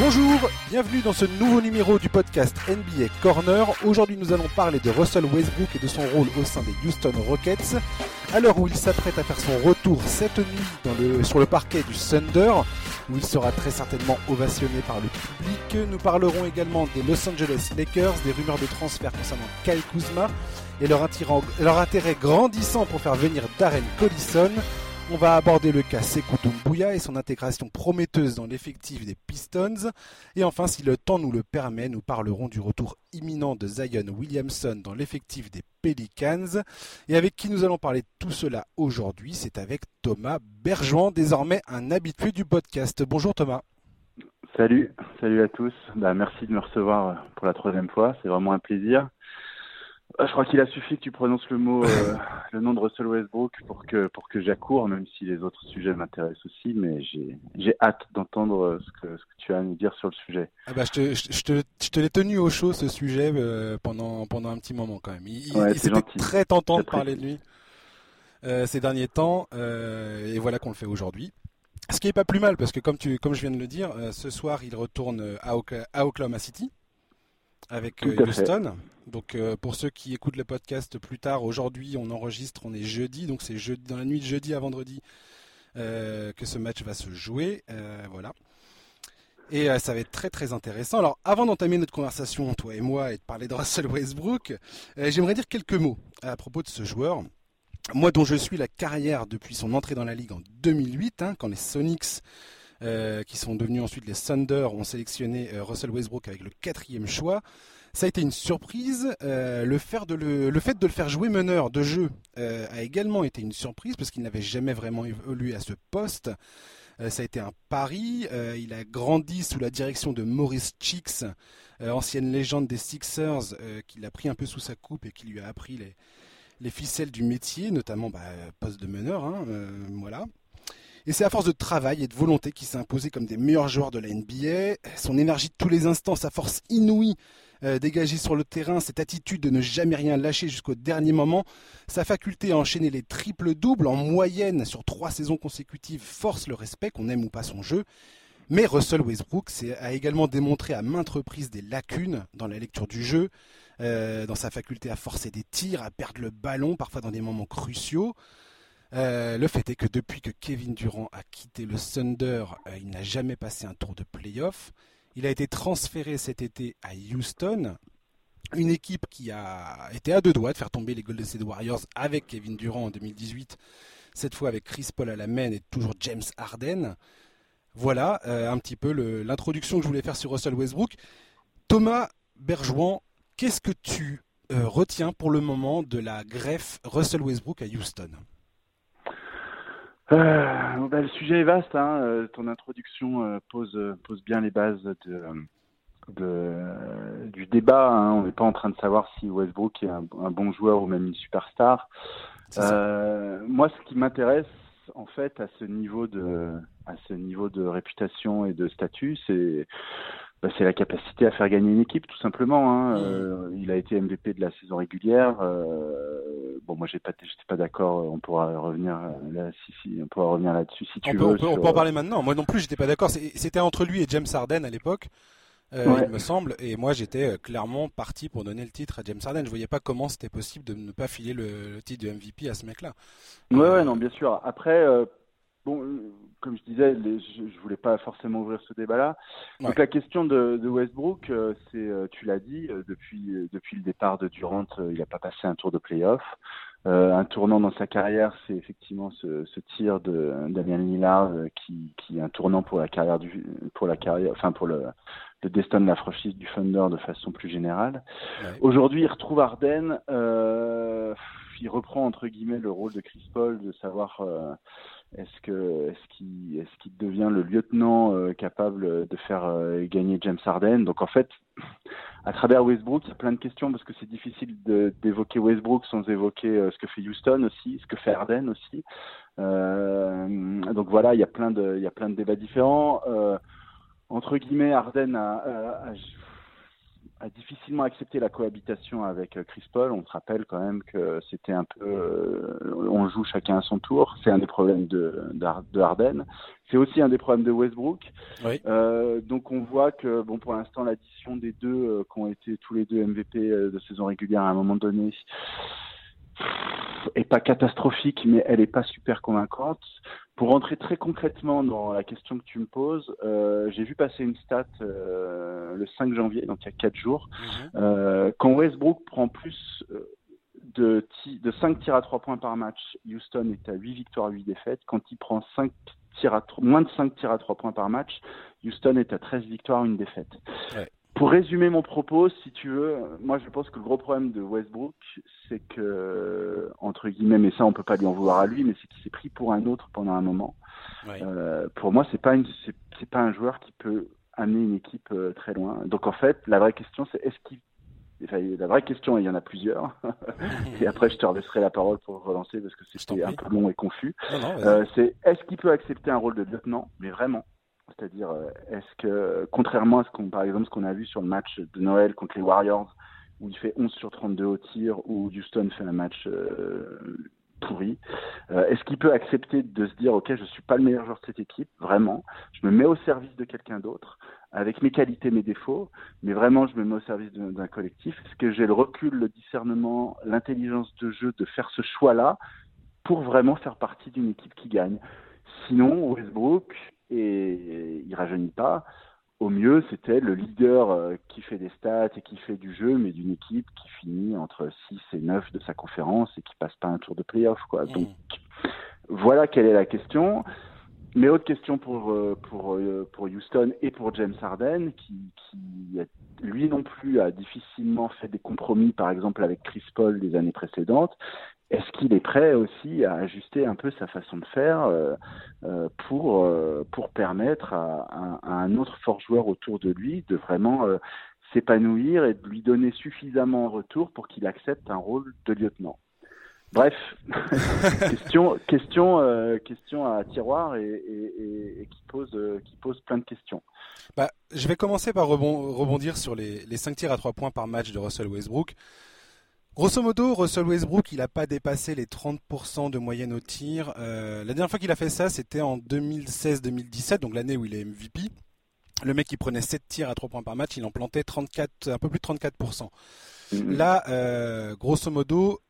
Bonjour, bienvenue dans ce nouveau numéro du podcast NBA Corner. Aujourd'hui nous allons parler de Russell Westbrook et de son rôle au sein des Houston Rockets. À l'heure où il s'apprête à faire son retour cette nuit sur le parquet du Thunder, où il sera très certainement ovationné par le public, nous parlerons également des Los Angeles Lakers, des rumeurs de transfert concernant Kyle Kuzma et leur, leur intérêt grandissant pour faire venir Darren Collison. On va aborder le cas Sekou Doumbouya et son intégration prometteuse dans l'effectif des Pistons. Et enfin, si le temps nous le permet, nous parlerons du retour imminent de Zion Williamson dans l'effectif des Pelicans. Et avec qui nous allons parler tout cela aujourd'hui, c'est avec Thomas Bergeron, désormais un habitué du podcast. Bonjour Thomas. Salut, salut à tous. Bah, merci de me recevoir pour la troisième fois, c'est vraiment un plaisir. Ah, je crois qu'il a suffi que tu prononces le mot, euh, le nom de Russell Westbrook pour que pour que j'accours, même si les autres sujets m'intéressent aussi. Mais j'ai hâte d'entendre ce que ce que tu as à nous dire sur le sujet. Ah bah je te je te je te l'ai tenu au chaud ce sujet euh, pendant pendant un petit moment quand même. Il, c'était très tentant de parler de lui euh, ces derniers temps et voilà qu'on le fait aujourd'hui. Ce qui est pas plus mal parce que comme tu comme je viens de le dire, ce soir il retourne à, à Oklahoma City avec Houston. Donc euh, pour ceux qui écoutent le podcast plus tard, aujourd'hui on enregistre, on est jeudi, donc c'est jeudi, dans la nuit de jeudi à vendredi euh, que ce match va se jouer. Euh, voilà. Et ça va être très très intéressant. Alors avant d'entamer notre conversation, toi et moi, et de parler de Russell Westbrook, j'aimerais dire quelques mots à propos de ce joueur. Moi dont je suis la carrière depuis son entrée dans la ligue en 2008, hein, quand les Sonics qui sont devenus ensuite les Thunder, ont sélectionné Russell Westbrook avec le quatrième choix. Ça a été une surprise. Euh, le, fait de le faire jouer meneur de jeu euh, a également été une surprise parce qu'il n'avait jamais vraiment évolué à ce poste. Euh, ça a été un pari. il a grandi sous la direction de Maurice Chicks, ancienne légende des Sixers, qui l'a pris un peu sous sa coupe et qui lui a appris les, ficelles du métier, notamment bah, poste de meneur. Hein, voilà. Et c'est à force de travail et de volonté qu'il s'est imposé comme des meilleurs joueurs de la NBA. Son énergie de tous les instants, sa force inouïe euh, dégagée sur le terrain, cette attitude de ne jamais rien lâcher jusqu'au dernier moment, sa faculté à enchaîner les triples doubles en moyenne sur trois saisons consécutives force le respect, qu'on aime ou pas son jeu. Mais Russell Westbrook a également démontré à maintes reprises des lacunes dans la lecture du jeu, euh, dans sa faculté à forcer des tirs, à perdre le ballon, parfois dans des moments cruciaux. Euh, le fait est que depuis que Kevin Durant a quitté le Thunder, euh, il n'a jamais passé un tour de playoff. Il a été transféré cet été à Houston, une équipe qui a été à deux doigts de faire tomber les Golden State Warriors avec Kevin Durant en 2018, cette fois avec Chris Paul à la main et toujours James Harden. Voilà euh, un petit peu l'introduction que je voulais faire sur Russell Westbrook. Thomas Bergouan, qu'est-ce que tu retiens pour le moment de la greffe Russell Westbrook à Houston? Euh, bah, le sujet est vaste. Hein. Euh, ton introduction euh, pose, pose bien les bases de, de du débat. Hein. On n'est pas en train de savoir si Westbrook est un, bon joueur ou même une superstar. moi, ce qui m'intéresse, en fait, à ce niveau de, à ce niveau de réputation et de statut, c'est bah, c'est la capacité à faire gagner une équipe, tout simplement. Hein. Mm. Euh, il a été MVP de la saison régulière. Euh, bon, moi, j'ai pas, j'étais pas d'accord. On pourra revenir là, si, si, on pourra revenir là-dessus si tu veux. On peut, on peut, en parler maintenant. Moi non plus, j'étais pas d'accord. C'était entre lui et James Harden à l'époque. Euh, il me semble, et moi j'étais clairement parti pour donner le titre à James Harden. Je voyais pas comment c'était possible de ne pas filer le, titre de MVP à ce mec-là. Ouais, ouais, non, bien sûr. Après, bon, comme je disais, je, ne voulais pas forcément ouvrir ce débat-là. Donc la question de, Westbrook, euh, c'est, euh, tu l'as dit, euh, depuis depuis le départ de Durant, il n'a pas passé un tour de playoff. un tournant dans sa carrière, c'est effectivement ce, tir de Damien Lillard qui, qui est un tournant pour la carrière du pour la carrière, enfin pour le le destin de la franchise du Thunder de façon plus générale. Aujourd'hui, il retrouve Arden. il reprend entre guillemets le rôle de Chris Paul, de savoir est-ce que est-ce qu'il qu'il devient le lieutenant euh, capable de faire euh, gagner James Harden? Donc en fait, à travers Westbrook, il y a plein de questions parce que c'est difficile d'évoquer Westbrook sans évoquer euh, ce que fait Houston aussi, ce que fait Harden aussi. donc voilà, il y a plein de il y a plein de débats différents. entre guillemets, Harden a, a difficilement accepté la cohabitation avec euh, Chris Paul. On se rappelle quand même que c'était un peu, euh, on joue chacun à son tour. C'est un des problèmes de, de Harden. C'est aussi un des problèmes de Westbrook. Oui. Euh, donc on voit que, bon, pour l'instant, l'addition des deux, qui ont été tous les deux MVP de saison régulière à un moment donné, est pas catastrophique, mais elle est pas super convaincante. Pour rentrer très concrètement dans la question que tu me poses, euh, j'ai vu passer une stat euh, le 5 janvier, donc il y a 4 jours. Mhm. euh, quand Westbrook prend plus euh, de, de 5 tirs à 3 points par match, Houston est à 8 victoires, 8 défaites. Quand il prend 5 tirs à moins de 5 tirs à 3 points par match, Houston est à 13 victoires, 1 défaite. Ouais. Pour résumer mon propos, si tu veux, moi je pense que le gros problème de Westbrook, c'est que, entre guillemets, mais ça on peut pas lui en vouloir à lui, mais c'est qu'il s'est pris pour un autre pendant un moment. Ouais. Euh, pour moi, c'est pas une, c'est pas un joueur qui peut amener une équipe euh, très loin. Donc en fait, la vraie question, c'est est-ce qu'il Enfin, la vraie question, il y en a plusieurs. et après, je te laisserai la parole pour relancer parce que c'était un peu long et confus. Euh, c'est est-ce qu'il peut accepter un rôle de lieutenant, mais vraiment c'est-à-dire, euh, est-ce que, contrairement à ce qu'on, par exemple, ce qu'on a vu sur le match de Noël contre les Warriors, où il fait 11 sur 32 au tir, où Houston fait un match euh, pourri, euh, est-ce qu'il peut accepter de se dire, ok, je suis pas le meilleur joueur de cette équipe, vraiment, je me mets au service de quelqu'un d'autre, avec mes qualités, mes défauts, mais vraiment, je me mets au service d'un collectif? Est-ce que j'ai le recul, le discernement, l'intelligence de jeu de faire ce choix-là pour vraiment faire partie d'une équipe qui gagne? Sinon, Westbrook, et il rajeunit pas. Au mieux, c'était le leader euh, qui fait des stats et qui fait du jeu, mais d'une équipe qui finit entre 6 et 9 de sa conférence et qui passe pas un tour de playoff. Quoi. Mmh. Donc, voilà quelle est la question. Mais autre question pour, euh, pour, euh, pour Houston et pour James Harden, qui, qui lui non plus a difficilement fait des compromis, par exemple avec Chris Paul des années précédentes, est-ce qu'il est prêt aussi à ajuster un peu sa façon de faire euh, euh, pour, euh, pour permettre à, à, à, un autre fort joueur autour de lui de vraiment euh, s'épanouir et de lui donner suffisamment en retour pour qu'il accepte un rôle de lieutenant? Bref, question, question, euh, question à tiroir et, et, et qui, pose, qui pose plein de questions. Bah, je vais commencer par rebondir sur les, les 5 tirs à 3 points par match de Russell Westbrook. Grosso modo, Russell Westbrook, il n'a pas dépassé les 30% de moyenne au tir. Euh, la dernière fois qu'il a fait ça, c'était en 2016-2017, donc l'année où il est MVP. Le mec, il prenait 7 tirs à 3 points par match, il en plantait 34, un peu plus de 34%. Mm-hmm. Là, euh, grosso modo,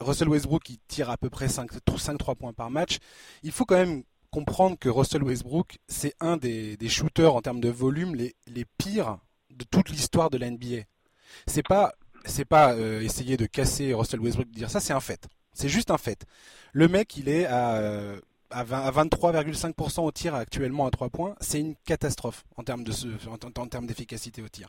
Russell Westbrook, il tire à peu près 5-3 points par match. Il faut quand même comprendre que Russell Westbrook, c'est un des, des, shooters en termes de volume les, les pires de toute l'histoire de la NBA. C'est pas c'est pas euh, essayer de casser Russell Westbrook de dire ça, c'est un fait. C'est juste un fait. Le mec, il est à, euh, à, à 23,5% au tir actuellement à 3 points. C'est une catastrophe en termes de en, en termes d'efficacité au tir.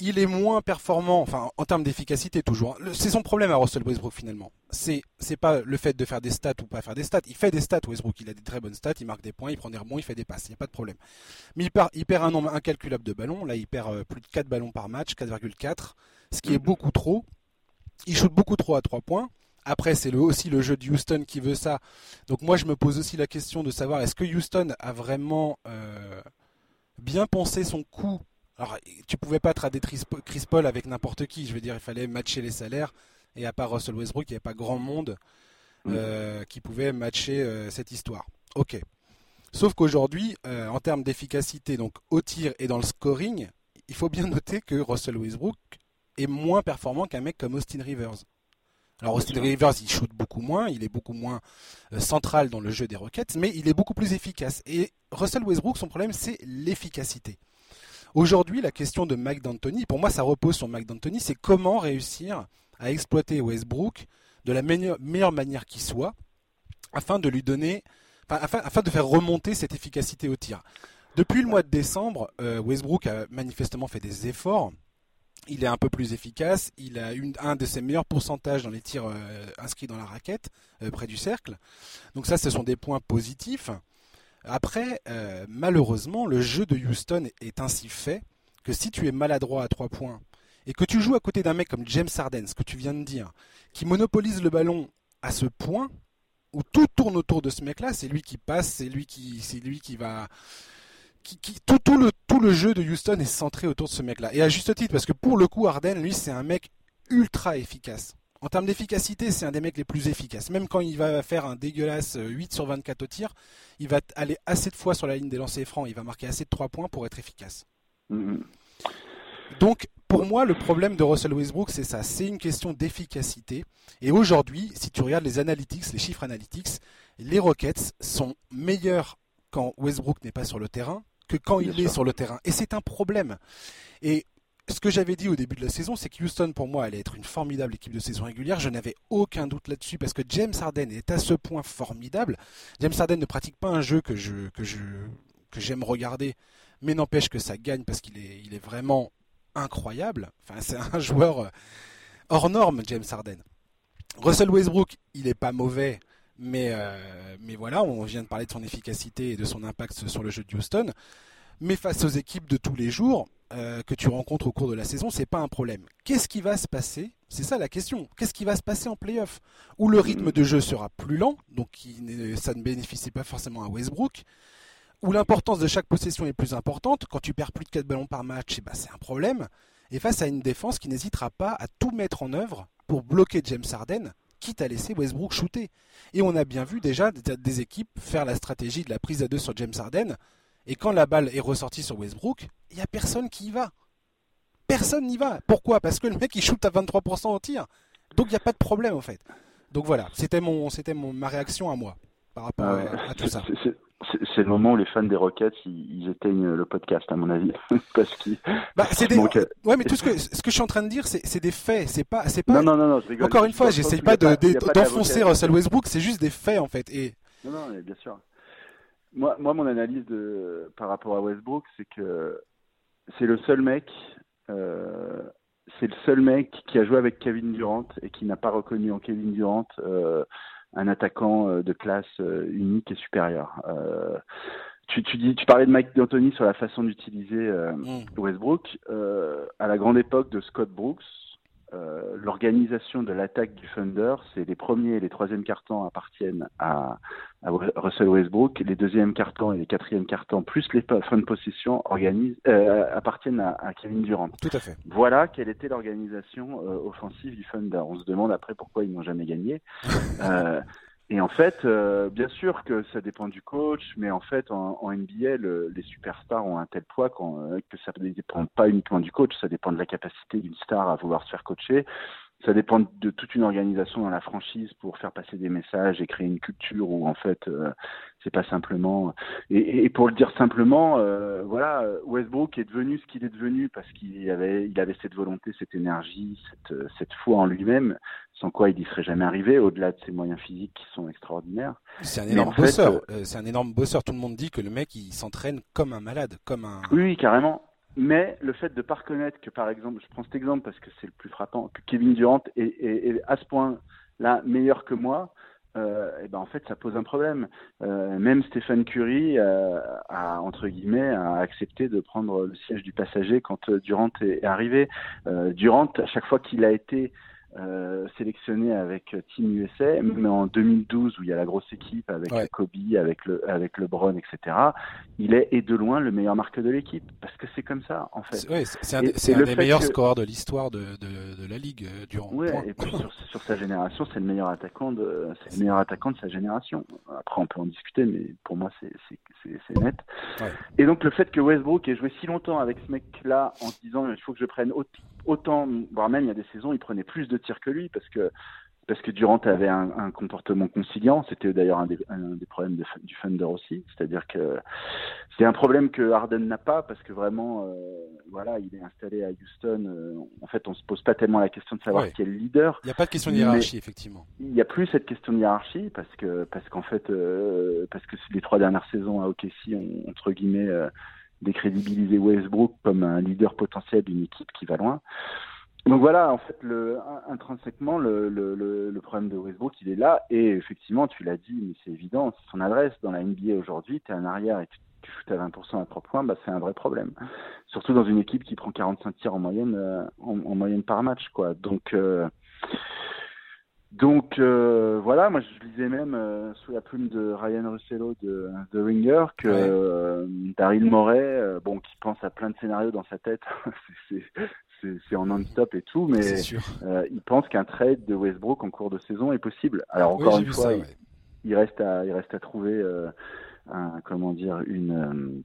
Il est moins performant, enfin en termes d'efficacité toujours. C'est son problème à Russell Westbrook finalement. C'est c'est pas le fait de faire des stats ou pas faire des stats. Il fait des stats Westbrook, il a des très bonnes stats, il marque des points, il prend des rebonds, il fait des passes, il n'y a pas de problème. Mais il perd, il perd un nombre incalculable de ballons. Là, il perd euh, plus de 4 ballons par match, 4,4 ce qui est beaucoup trop. Il shoot beaucoup trop à 3 points. Après, c'est aussi le jeu de Houston qui veut ça. Donc moi, je me pose aussi la question de savoir est-ce que Houston a vraiment euh, bien pensé son coup? Alors, tu pouvais pas trader Chris Paul avec n'importe qui. Je veux dire, il fallait matcher les salaires. Et à part Russell Westbrook, il n'y avait pas grand monde euh, qui pouvait matcher euh, cette histoire. Ok. Sauf qu'aujourd'hui, en termes d'efficacité, donc au tir et dans le scoring, il faut bien noter que Russell Westbrook est moins performant qu'un mec comme Austin Rivers. Alors Austin Rivers, il shoot beaucoup moins, il est beaucoup moins euh, central dans le jeu des Rockets, mais il est beaucoup plus efficace. Et Russell Westbrook, son problème, c'est l'efficacité. Aujourd'hui, la question de Mike D'Antoni, pour moi, ça repose sur Mike D'Antoni, c'est comment réussir à exploiter Westbrook de la meilleure, manière qui soit, afin de lui donner, afin, afin, de faire remonter cette efficacité au tir. Depuis le mois de décembre, euh, Westbrook a manifestement fait des efforts il est un peu plus efficace, il a un de ses meilleurs pourcentages dans les tirs euh, inscrits dans la raquette, euh, près du cercle. Donc ça, ce sont des points positifs. Après, euh, malheureusement, le jeu de Houston est ainsi fait que si tu es maladroit à trois points et que tu joues à côté d'un mec comme James Harden, ce que tu viens de dire, qui monopolise le ballon à ce point où tout tourne autour de ce mec-là, c'est lui qui passe, c'est lui qui va qui, tout, tout, le, tout le jeu de Houston est centré autour de ce mec-là. Et à juste titre, parce que pour le coup, Harden, lui, c'est un mec ultra efficace. En termes d'efficacité, c'est un des mecs les plus efficaces. Même quand il va faire un dégueulasse 8 sur 24 au tir, il va aller assez de fois sur la ligne des lancers francs, il va marquer assez de 3 points pour être efficace. Mm-hmm. Donc, pour moi, le problème de Russell Westbrook, c'est ça. C'est une question d'efficacité. Et aujourd'hui, si tu regardes les analytics, les chiffres analytics, les Rockets sont meilleurs quand Westbrook n'est pas sur le terrain que quand il est sur le terrain. Et c'est un problème. Et ce que j'avais dit au début de la saison, c'est que Houston, pour moi, allait être une formidable équipe de saison régulière. Je n'avais aucun doute là-dessus parce que James Harden est à ce point formidable. James Harden ne pratique pas un jeu que je que je que j'aime regarder, mais n'empêche que ça gagne parce qu'il est il est vraiment incroyable. Enfin, c'est un joueur euh, hors norme, James Harden. Russell Westbrook, il est pas mauvais, mais euh, mais voilà, on vient de parler de son efficacité et de son impact sur le jeu de Houston. Mais face aux équipes de tous les jours, euh, que tu rencontres au cours de la saison, c'est pas un problème. Qu'est-ce qui va se passer? C'est ça la question. Qu'est-ce qui va se passer en playoff? Où le rythme de jeu sera plus lent, donc ça ne bénéficie pas forcément à Westbrook. Où l'importance de chaque possession est plus importante. Quand tu perds plus de 4 ballons par match, eh ben, c'est un problème. Et face à une défense qui n'hésitera pas à tout mettre en œuvre pour bloquer James Harden, quitte à laisser Westbrook shooter. Et on a bien vu déjà des équipes faire la stratégie de la prise à deux sur James Harden et quand la balle est ressortie sur Westbrook, il n'y a personne qui y va. Personne n'y va. Pourquoi? Parce que le mec il shoot à 23% au tir. Donc il n'y a pas de problème en fait. Donc voilà, c'était mon, c'était mon, ma réaction à moi par rapport à, tout ça. C'est le moment où les fans des Rockets ils, éteignent le podcast à mon avis parce qu'ils. Bah, c'est des... Ouais, mais tout ce que ce que je suis en train de dire c'est des faits. C'est pas c'est pas. Non, non, non, non Encore une fois, j'essaye pas d'enfoncer Russell Westbrook. C'est juste des faits en fait. Et. Non, non, bien sûr. Moi, moi, mon analyse de, par rapport à Westbrook, c'est que c'est le seul mec, euh, c'est le seul mec qui a joué avec Kevin Durant et qui n'a pas reconnu en Kevin Durant euh, un attaquant euh, de classe unique et supérieure. Tu, tu, dis, tu parlais de Mike D'Antoni sur la façon d'utiliser mm. Westbrook. à la grande époque de Scott Brooks, euh, l'organisation de l'attaque du Thunder, c'est les premiers et les troisièmes cartons appartiennent à, Russell Westbrook, les deuxièmes cartons et les quatrièmes cartons, plus les fins de possession euh, appartiennent à, Kevin Durant. Tout à fait. Voilà quelle était l'organisation euh, offensive du Thunder. On se demande après pourquoi ils n'ont jamais gagné. Et en fait, euh, bien sûr que ça dépend du coach, mais en fait, en, en NBA, les superstars ont un tel poids euh, que ça ne dépend pas uniquement du coach, ça dépend de la capacité d'une star à vouloir se faire coacher. Ça dépend de toute une organisation dans la franchise pour faire passer des messages et créer une culture où en fait euh, c'est pas simplement. Et, et, pour le dire simplement, euh, voilà, Westbrook est devenu ce qu'il est devenu parce qu'il avait, il avait cette volonté, cette énergie, cette, cette foi en lui-même sans quoi il n'y serait jamais arrivé, au-delà de ses moyens physiques qui sont extraordinaires. C'est un énorme bosseur. Euh, euh, c'est un énorme bosseur. Tout le monde dit que le mec, il s'entraîne comme un malade, comme un. Oui, carrément. Mais le fait de ne pas reconnaître que, par exemple, je prends cet exemple parce que c'est le plus frappant, que Kevin Durant est, à ce point-là meilleur que moi, euh, et ben en fait ça pose un problème. même Stéphane Curry a entre guillemets a accepté de prendre le siège du passager quand Durant est, est arrivé. Durant à chaque fois qu'il a été euh, sélectionné avec Team USA, mais en 2012 où il y a la grosse équipe avec Kobe, avec le avec LeBron, etc. Il est et de loin le meilleur marqueur de l'équipe parce que c'est comme ça en fait. c'est un, des meilleurs scoreurs de l'histoire de, de, de, la ligue euh, durant. Ouais, et puis sur, sur, sa génération, c'est le meilleur attaquant de c'est le meilleur attaquant de sa génération. Après, on peut en discuter, mais pour moi, c'est c'est net. Et donc le fait que Westbrook ait joué si longtemps avec ce mec-là en se disant il faut que je prenne autant, voire même il y a des saisons, il prenait plus de tirs que lui parce que parce que Durant avait un, un comportement conciliant. C'était d'ailleurs un des, un des problèmes de, du Thunder aussi. C'est-à-dire que c'est un problème que Harden n'a pas parce que vraiment, euh, voilà, il est installé à Houston. Euh, en fait, on se pose pas tellement la question de savoir qui est le leader. Il n'y a pas de question de hiérarchie, effectivement. Il n'y a plus cette question de hiérarchie parce que parce qu'en fait, euh, parce que les trois dernières saisons à OKC ont entre guillemets décrédibilisé Westbrook comme un leader potentiel d'une équipe qui va loin. Donc voilà, en fait, le, intrinsèquement, le, le, le, problème de Westbrook, il est là. Et effectivement, tu l'as dit, mais c'est évident, c'est son adresse dans la NBA aujourd'hui. Tu es en arrière et tu, tu à 20% à 3 points, bah, c'est un vrai problème. Surtout dans une équipe qui prend 45 tirs en moyenne, euh, en, moyenne par match. quoi. Donc, euh, donc euh, voilà, moi je lisais même sous la plume de Ryan Russello de The Ringer que Daryl Morey, bon, qui pense à plein de scénarios dans sa tête, c'est en non-stop et tout, mais il pense qu'un trade de Westbrook en cours de saison est possible. Alors encore une fois, il, reste à, il reste à trouver un, comment dire, une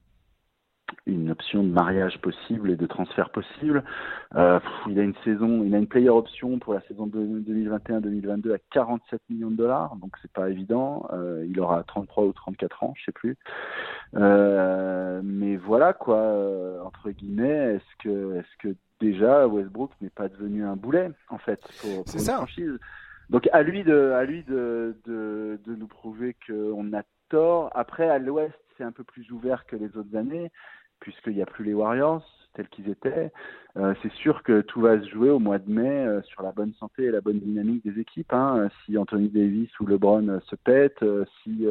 une option de mariage possible et de transfert possible. Euh, il a une saison, il a une player option pour la saison 2021-2022 à 47 millions de dollars, donc c'est pas évident. Euh, il aura 33 ou 34 ans, je sais plus. Euh, mais voilà quoi, entre guillemets, est-ce que, est-ce que déjà Westbrook n'est pas devenu un boulet en fait pour, pour une ça. franchise? Donc à lui de, à lui de, de, de nous prouver qu'on a tort. Après à l'Ouest c'est un peu plus ouvert que les autres années puisqu'il n'y a plus les Warriors tels qu'ils étaient. Euh, c'est sûr que tout va se jouer au mois de mai euh, sur la bonne santé et la bonne dynamique des équipes. Hein. Si Anthony Davis ou LeBron euh, se pètent, si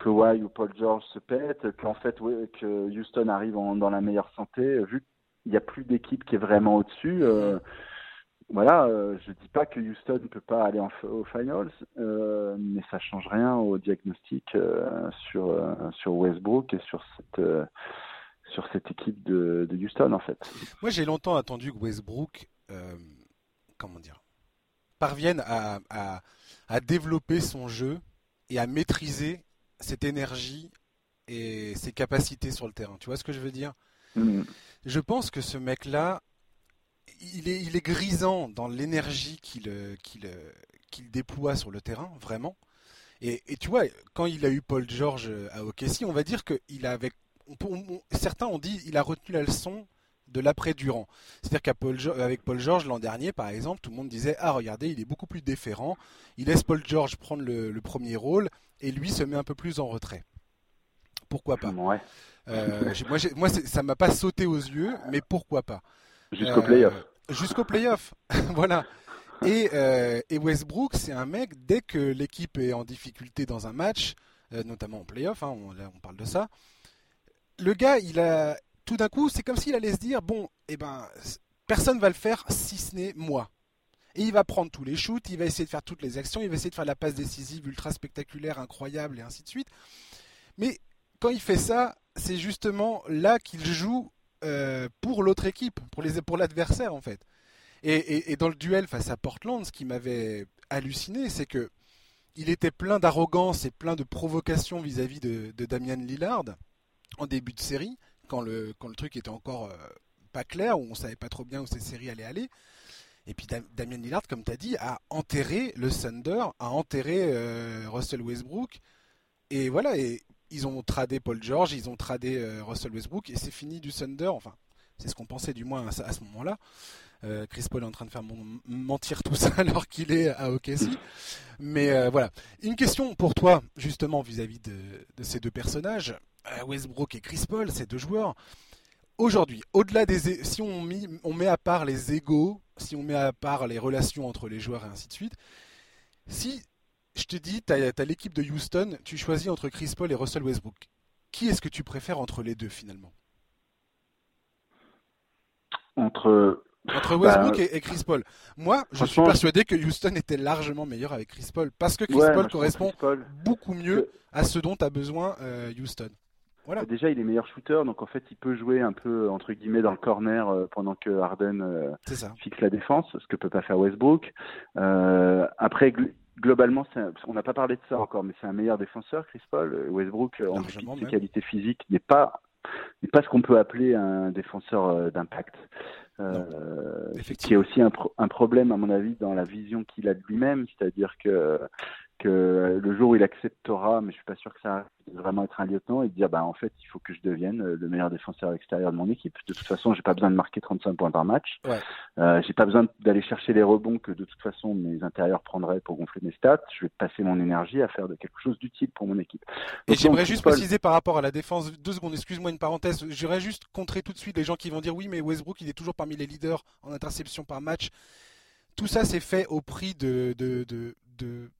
Kawhi ou Paul George se pètent, qu'en fait que Houston arrive dans la meilleure santé, vu qu'il n'y a plus d'équipe qui est vraiment au-dessus. Voilà, je ne dis pas que Houston ne peut pas aller en, aux finals, mais ça change rien au diagnostic sur sur Westbrook et sur cette sur cette équipe de, Houston en fait. Moi j'ai longtemps attendu que Westbrook, euh, comment dire, parvienne à, à, développer son jeu et à maîtriser cette énergie et ses capacités sur le terrain. Tu vois ce que je veux dire? Mm. Je pense que ce mec-là, il est, il est grisant dans l'énergie qu'il qu'il qu'il déploie sur le terrain, vraiment. Et, et, tu vois, quand il a eu Paul George à OKC, on va dire qu'il avait certains ont dit il a retenu la leçon de l'après-Durant. C'est-à-dire qu'avec Paul, George l'an dernier, par exemple, tout le monde disait Ah, regardez, il est beaucoup plus déférent. Il laisse Paul George prendre le, premier rôle et lui se met un peu plus en retrait. Pourquoi pas? Euh, Moi, moi ça m'a pas sauté aux yeux, mais pourquoi pas? Jusqu'au euh, playoff. Jusqu'au playoff, voilà. Et, euh, et Westbrook, c'est un mec, dès que l'équipe est en difficulté dans un match, notamment en playoff, hein, on, on parle de ça, le gars, il a tout d'un coup, c'est comme s'il allait se dire bon, eh ben, personne va le faire si ce n'est moi. Et il va prendre tous les shoots, il va essayer de faire toutes les actions, il va essayer de faire la passe décisive ultra spectaculaire, incroyable et ainsi de suite. Mais quand il fait ça, c'est justement là qu'il joue euh, pour l'autre équipe, pour les pour l'adversaire en fait. Et, dans le duel face à Portland, ce qui m'avait halluciné, c'est que il était plein d'arrogance et plein de provocation vis-à-vis de, de Damian Lillard en début de série, quand le, quand le truc était encore euh, pas clair, où on savait pas trop bien où cette série allait aller. Et puis Damien Lillard, comme tu as dit, a enterré le Thunder, a enterré euh, Russell Westbrook. Et voilà, ils ont tradé Paul George, ils ont tradé euh, Russell Westbrook, et c'est fini du Thunder. Enfin, c'est ce qu'on pensait du moins à, ce moment-là. Chris Paul est en train de faire mentir tout ça alors qu'il est à OKC. Mais voilà. Une question pour toi, justement, vis-à-vis de, ces deux personnages. Euh, Westbrook et Chris Paul, ces deux joueurs, aujourd'hui, au-delà des, si on, on, met à part les égaux, si on met à part les relations entre les joueurs et ainsi de suite, si je te dis, tu as, l'équipe de Houston, tu choisis entre Chris Paul et Russell Westbrook, qui est-ce que tu préfères entre les deux finalement? Entre entre Westbrook bah, et, Chris Paul. Moi, je suis persuadé que Houston était largement meilleur avec Chris Paul parce que Chris Paul correspond beaucoup mieux à ce dont a besoin euh, Houston. Voilà. Déjà, il est meilleur shooter, donc en fait, il peut jouer un peu entre guillemets dans le corner euh, pendant que Harden euh, fixe la défense, ce que peut pas faire Westbrook. Euh, après, globalement, on n'a pas parlé de ça encore, mais c'est un meilleur défenseur, Chris Paul. Westbrook, en dépit de ses qualités physiques, n'est pas pas ce qu'on peut appeler un défenseur d'impact. Euh, qui est aussi un, un, problème à mon avis dans la vision qu'il a de lui-même, c'est-à-dire que que le jour où il acceptera, mais je suis pas sûr que ça arrive, de vraiment être un lieutenant et de dire bah en fait il faut que je devienne euh, le meilleur défenseur extérieur de mon équipe. De toute façon, j'ai pas besoin de marquer 35 points par match. Ouais. Euh, j'ai pas besoin d'aller chercher les rebonds que de toute façon mes intérieurs prendraient pour gonfler mes stats. Je vais passer mon énergie à faire de quelque chose d'utile pour mon équipe. et j'aimerais juste préciser par rapport à la défense, deux secondes, excuse-moi une parenthèse, j'aimerais juste contrer tout de suite les gens qui vont dire oui mais Westbrook il est toujours parmi les leaders en interception par match. Tout ça c'est fait au prix de, de, de, de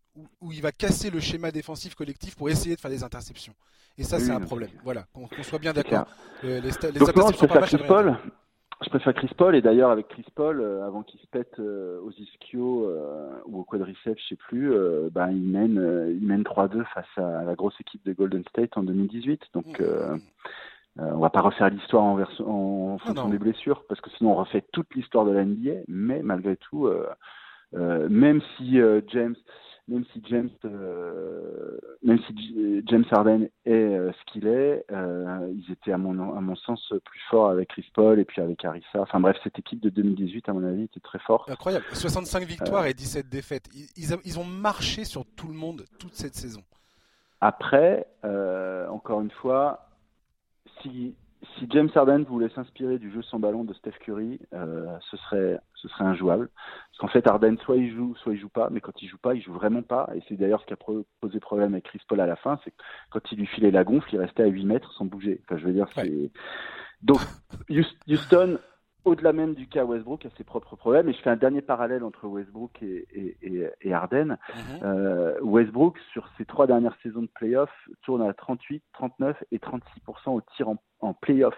où, il va casser le schéma défensif collectif pour essayer de faire des interceptions. Et ça, c'est un problème. Voilà, qu'on soit bien d'accord. Euh, les, les interceptions par match, Paul, Je préfère Chris Paul et d'ailleurs avec Chris Paul, euh, avant qu'il se pète euh, aux ischio euh, ou au quadriceps, je sais plus, ben il mène il mène 3-2 face à, la grosse équipe de Golden State en 2018. Donc mmh. on va pas refaire l'histoire en, en, ah fonction des blessures parce que sinon on refait toute l'histoire de la NBA. Mais malgré tout, même si James même si James, euh, même si James Harden est euh, ce qu'il est, euh, ils étaient à mon, à mon sens plus forts avec Chris Paul et puis avec Arissa. Enfin bref, cette équipe de 2018, à mon avis, était très forte. Incroyable. 65 victoires et 17 défaites. Ils, ils, ont marché sur tout le monde toute cette saison. Après, encore une fois, si si James Harden voulait s'inspirer du jeu sans ballon de Steph Curry, euh, ce serait ce serait injouable. Parce qu'en fait, Harden soit il joue, soit il joue pas. Mais quand il joue pas, il joue vraiment pas. Et c'est d'ailleurs ce qui a posé problème avec Chris Paul à la fin, c'est quand il lui filait la gonfle, il restait à 8 mètres sans bouger. Enfin, je veux dire, c'est donc Houston au-delà même du cas Westbrook, a ses propres problèmes. Et je fais un dernier parallèle entre Westbrook et, et, et, Harden. Mhm. euh, Westbrook, sur ses trois dernières saisons de playoffs, tourne à 38, 39 et 36% au tir en, en playoff.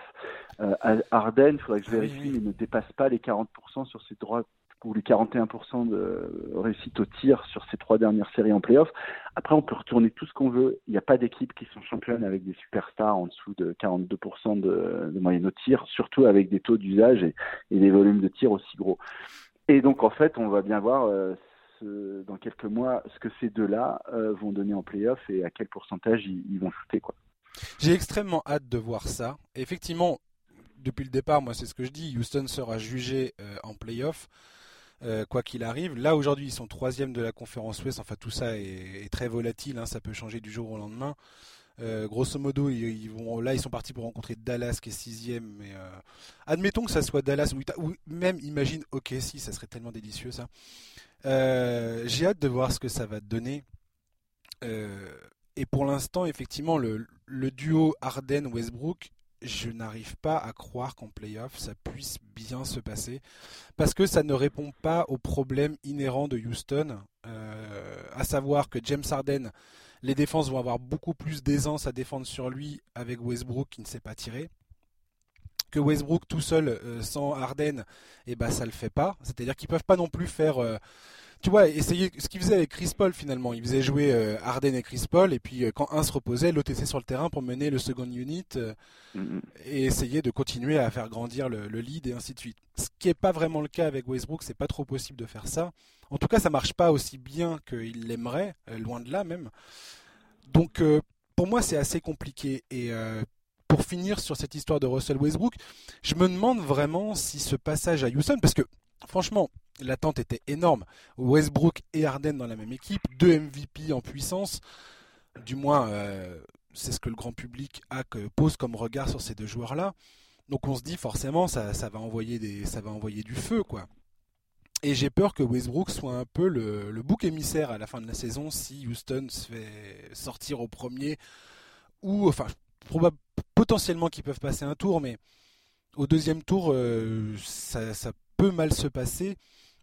Euh, Harden, il faudrait que je vérifie, mais il ne dépasse pas les 40% sur ses droits ou les 41% de réussite au tir sur ces trois dernières séries en playoff. Après, on peut retourner tout ce qu'on veut. Il n'y a pas d'équipe qui sont championnes avec des superstars en dessous de 42% de, moyenne au tir, surtout avec des taux d'usage et, des volumes de tir aussi gros. Et donc, en fait, on va bien voir euh, dans quelques mois ce que ces deux-là euh, vont donner en playoff et à quel pourcentage ils, vont shooter. Quoi. J'ai extrêmement hâte de voir ça. effectivement, depuis le départ, moi, c'est ce que je dis. Houston sera jugé euh, en playoff. Euh, quoi qu'il arrive. Là aujourd'hui ils sont troisième de la conférence Ouest. Enfin tout ça est, très volatile, hein. ça peut changer du jour au lendemain. Euh, grosso modo, ils, vont là, ils sont partis pour rencontrer Dallas qui est sixième. Mais euh, admettons que ça soit Dallas ou, même imagine, ok, si, ça serait tellement délicieux ça. J'ai hâte de voir ce que ça va donner. et pour l'instant, effectivement, le, le duo Harden-Westbrook je n'arrive pas à croire qu'en playoff ça puisse bien se passer parce que ça ne répond pas aux problèmes inhérents de Houston, euh, à savoir que James Harden, les défenses vont avoir beaucoup plus d'aisance à défendre sur lui avec Westbrook qui ne sait pas tirer. Que Westbrook tout seul euh, sans Harden, et eh ben ça le fait pas. C'est-à-dire qu'ils peuvent pas non plus faire euh, tu vois, essayer ce qu'il faisait avec Chris Paul finalement. Il faisait jouer euh, Harden et Chris Paul, et puis euh, quand un se reposait, l'autre était sur le terrain pour mener le second unit euh, mm-hmm. et essayer de continuer à faire grandir le, lead et ainsi de suite. Ce qui n'est pas vraiment le cas avec Westbrook, c'est pas trop possible de faire ça. En tout cas, ça marche pas aussi bien qu'il l'aimerait, loin de là même. Donc, pour moi, c'est assez compliqué. Et pour finir sur cette histoire de Russell Westbrook, je me demande vraiment si ce passage à Houston, parce que franchement, l'attente était énorme. Westbrook et Harden dans la même équipe, deux MVP en puissance. Du moins, euh, c'est ce que le grand public a que, pose comme regard sur ces deux joueurs-là. Donc on se dit forcément ça, va envoyer ça va envoyer du feu quoi. Et j'ai peur que Westbrook soit un peu le, bouc émissaire à la fin de la saison si Houston se fait sortir au premier ou enfin potentiellement qu'ils peuvent passer un tour, mais au deuxième tour euh, ça, ça peut mal se passer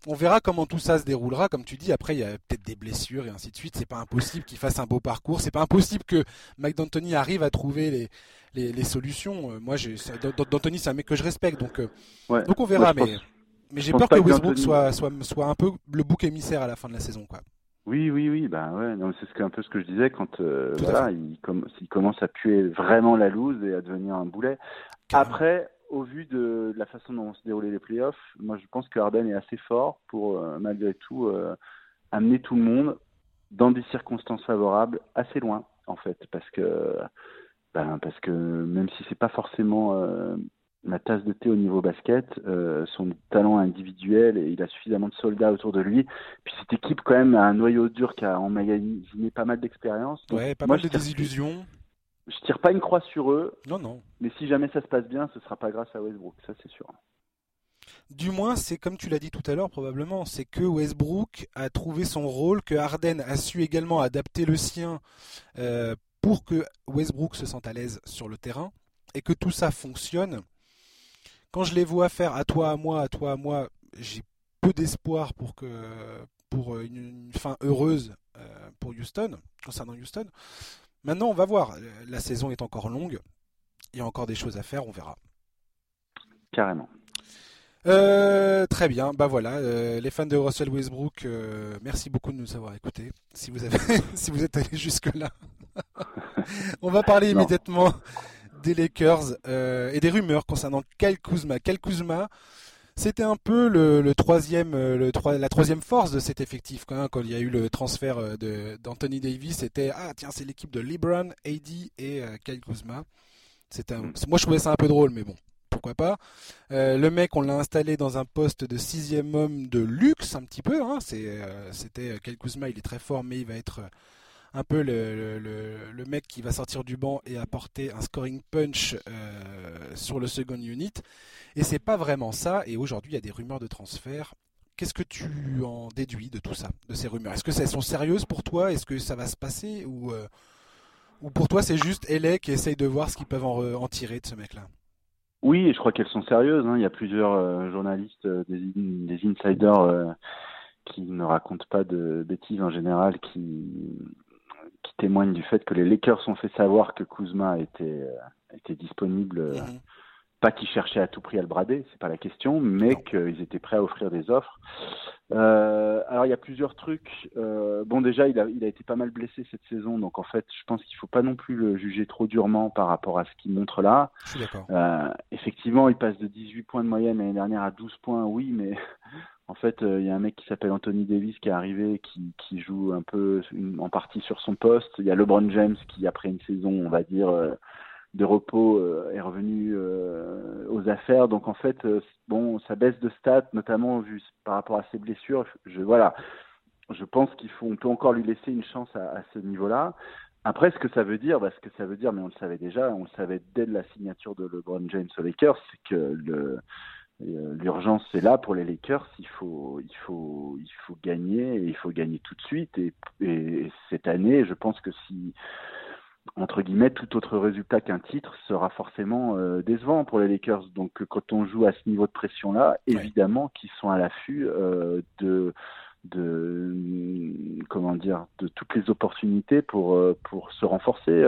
on verra comment tout ça se déroulera. Comme tu dis, après, il y a peut-être des blessures et ainsi de suite. C'est pas impossible qu'il fasse un beau parcours. C'est pas impossible que Mike D'Antoni arrive à trouver les, les, solutions. Euh, moi, D'Antoni, c'est un mec que je respecte. Donc, euh, donc on verra. mais, mais j'ai peur que Westbrook soit, soit, soit un peu le bouc émissaire à la fin de la saison. Quoi. Oui, oui, oui, bah ouais, c'est un peu ce que je disais quand euh, voilà, il, commence à puer vraiment la loose et à devenir un boulet. Après, au vu de, la façon dont se déroulaient les playoffs, moi je pense que Harden est assez fort pour euh, malgré tout euh, amener tout le monde dans des circonstances favorables assez loin en fait parce que ben, parce que même si c'est pas forcément euh, la tasse de thé au niveau basket, son talent individuel et il a suffisamment de soldats autour de lui. Puis cette équipe quand même a un noyau dur qui a emmagasiné pas mal d'expérience. Ouais, pas mal de désillusions je tire pas une croix sur eux. Non, non. Mais si jamais ça se passe bien, ce sera pas grâce à Westbrook, ça c'est sûr. Du moins, c'est comme tu l'as dit tout à l'heure, probablement, c'est que Westbrook a trouvé son rôle, que Harden a su également adapter le sien euh, pour que Westbrook se sente à l'aise sur le terrain et que tout ça fonctionne. Quand je les vois faire à toi, à moi, à toi, à moi, j'ai peu d'espoir pour que pour une, fin heureuse euh, pour Houston, concernant Houston. Maintenant, on va voir. La saison est encore longue. Il y a encore des choses à faire, on verra. Carrément. Euh, très bien, bah voilà, euh, les fans de Russell Westbrook, euh, merci beaucoup de nous avoir écoutés. Si vous avez, si vous êtes allé jusque là, on va parler immédiatement des Lakers et des rumeurs concernant Kyle Kuzma. Kyle Kuzma, c'était un peu le, troisième, le, la troisième force de cet effectif quand, quand il y a eu le transfert d'Anthony Davis. C'était ah tiens c'est l'équipe de LeBron, AD et Kyle Kuzma. Mm. moi je trouvais ça un peu drôle, mais bon pourquoi pas. Euh, le mec, on l'a installé dans un poste de sixième homme de luxe, un petit peu. Hein. Euh, c'était Kel Kuzma, il est très fort, mais il va être euh, un peu le, mec qui va sortir du banc et apporter un scoring punch sur le second unit. Et c'est pas vraiment ça. Et aujourd'hui, il y a des rumeurs de transfert. Qu'est-ce que tu en déduis de tout ça, de ces rumeurs? Est-ce que elles sont sérieuses pour toi? Est-ce que ça va se passer? Ou, ou pour toi, c'est juste LA qui essaye de voir ce qu'ils peuvent en tirer de ce mec-là? Oui, je crois qu'elles sont sérieuses. Hein. Il y a plusieurs euh, journalistes, euh, des, des, insiders euh, qui ne racontent pas de bêtises en général, qui, qui témoignent du fait que les Lakers ont fait savoir que Kuzma était, était disponible. Mhm. Pas qu'ils cherchaient à tout prix à le brader, c'est pas la question, mais qu'ils étaient prêts à offrir des offres. Euh, alors il y a plusieurs trucs. Euh, bon déjà il a, il a été pas mal blessé cette saison, donc en fait je pense qu'il faut pas non plus le juger trop durement par rapport à ce qu'il montre là. Je suis d'accord. Euh, effectivement il passe de 18 points de moyenne l'année dernière à 12 points, oui, mais en fait euh, il y a un mec qui s'appelle Anthony Davis qui est arrivé, qui, joue un peu en partie sur son poste. Il y a LeBron James qui après une saison on va dire euh, de repos euh, est revenu aux affaires. Donc en fait, bon, ça baisse de stats, notamment vu par rapport à ses blessures. Je, voilà, je pense qu'il faut, peut encore lui laisser une chance à, ce niveau-là. Après, ce que ça veut dire, bah, ce que ça veut dire, mais on le savait déjà, on le savait dès la signature de LeBron James aux Lakers, c'est que le l'urgence est là pour les Lakers. Il faut, il faut, il faut gagner et il faut gagner tout de suite. Et, et cette année, je pense que si entre guillemets, tout autre résultat qu'un titre sera forcément euh, décevant pour les Lakers. Donc, quand on joue à ce niveau de pression-là, évidemment qu'ils sont à l'affût euh, de, de, comment dire, de toutes les opportunités pour euh, pour se renforcer.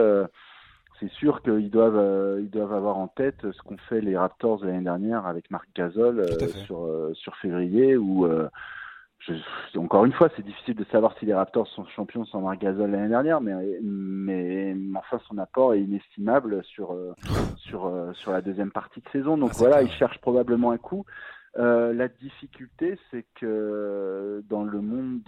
C'est sûr qu'ils doivent ils doivent avoir en tête ce qu'ont fait les Raptors l'année dernière avec Marc Gasol sur sur février où encore une fois, c'est difficile de savoir si les Raptors sont champions sans Marc Gasol l'année dernière, mais, mais, enfin son apport est inestimable sur euh, sur euh, sur la deuxième partie de saison. Donc ah, voilà, il cherche probablement un coup. Euh, la difficulté, c'est que dans le monde,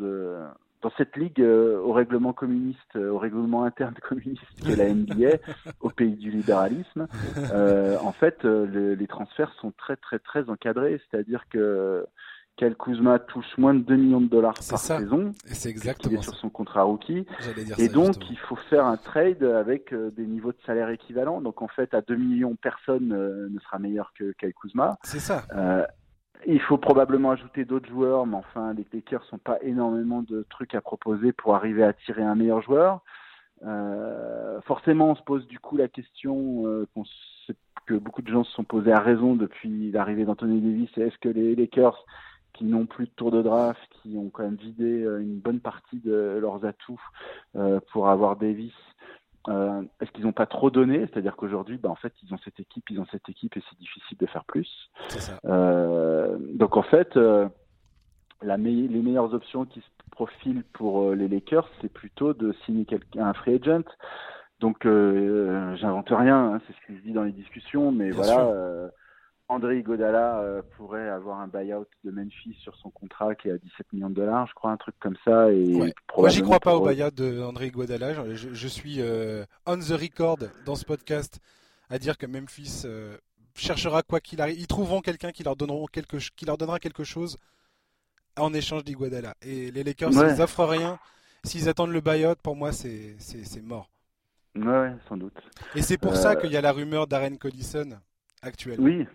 dans cette ligue au règlement communiste, au règlement interne communiste que la NBA, au pays du libéralisme, en fait, les transferts sont très très très encadrés. C'est-à-dire que Kel Kuzma touche moins de 2 millions de dollars par saison. C'est exactement est sur son contrat rookie. et donc, il faut faire un trade avec euh, des niveaux de salaire équivalents. Donc, en fait, à 2 millions, personne euh, ne sera meilleur que Kel Kuzma. C'est ça. Euh, il faut probablement ajouter d'autres joueurs, mais enfin, les Lakers sont pas énormément de trucs à proposer pour arriver à tirer un meilleur joueur. forcément, on se pose du coup la question que beaucoup de gens se sont posés à raison depuis l'arrivée d'Anthony Davis. Est-ce que les Lakers qui n'ont plus de tour de draft, qui ont quand même vidé euh, une bonne partie de leurs atouts euh, pour avoir Davis. Euh, est-ce qu'ils n'ont pas trop donné? C'est-à-dire qu'aujourd'hui, bah, en fait, ils ont cette équipe, ils ont cette équipe et c'est difficile de faire plus. donc en fait, la les meilleures options qui se profilent pour les Lakers, c'est plutôt de signer quelqu'un, un free agent. Donc j'invente rien, hein, c'est ce qui se dit dans les discussions, mais voilà. André Godala euh, pourrait avoir un buyout de Memphis sur son contrat qui est à 17 millions de dollars, je crois, un truc comme ça. Et Moi, j'y crois pas au buyout d'André Godala. Je, suis euh, on the record dans ce podcast à dire que Memphis euh, cherchera quoi qu'il arrive. Ils trouveront quelqu'un qui leur quelque, qui leur donnera quelque chose en échange d'Iguadala. Et les Lakers, s'ils offrent rien, s'ils attendent le buyout, pour moi, c'est mort. Ouais, sans doute. Et c'est pour ça qu'il y a la rumeur d'Aren Collison actuelle. Oui,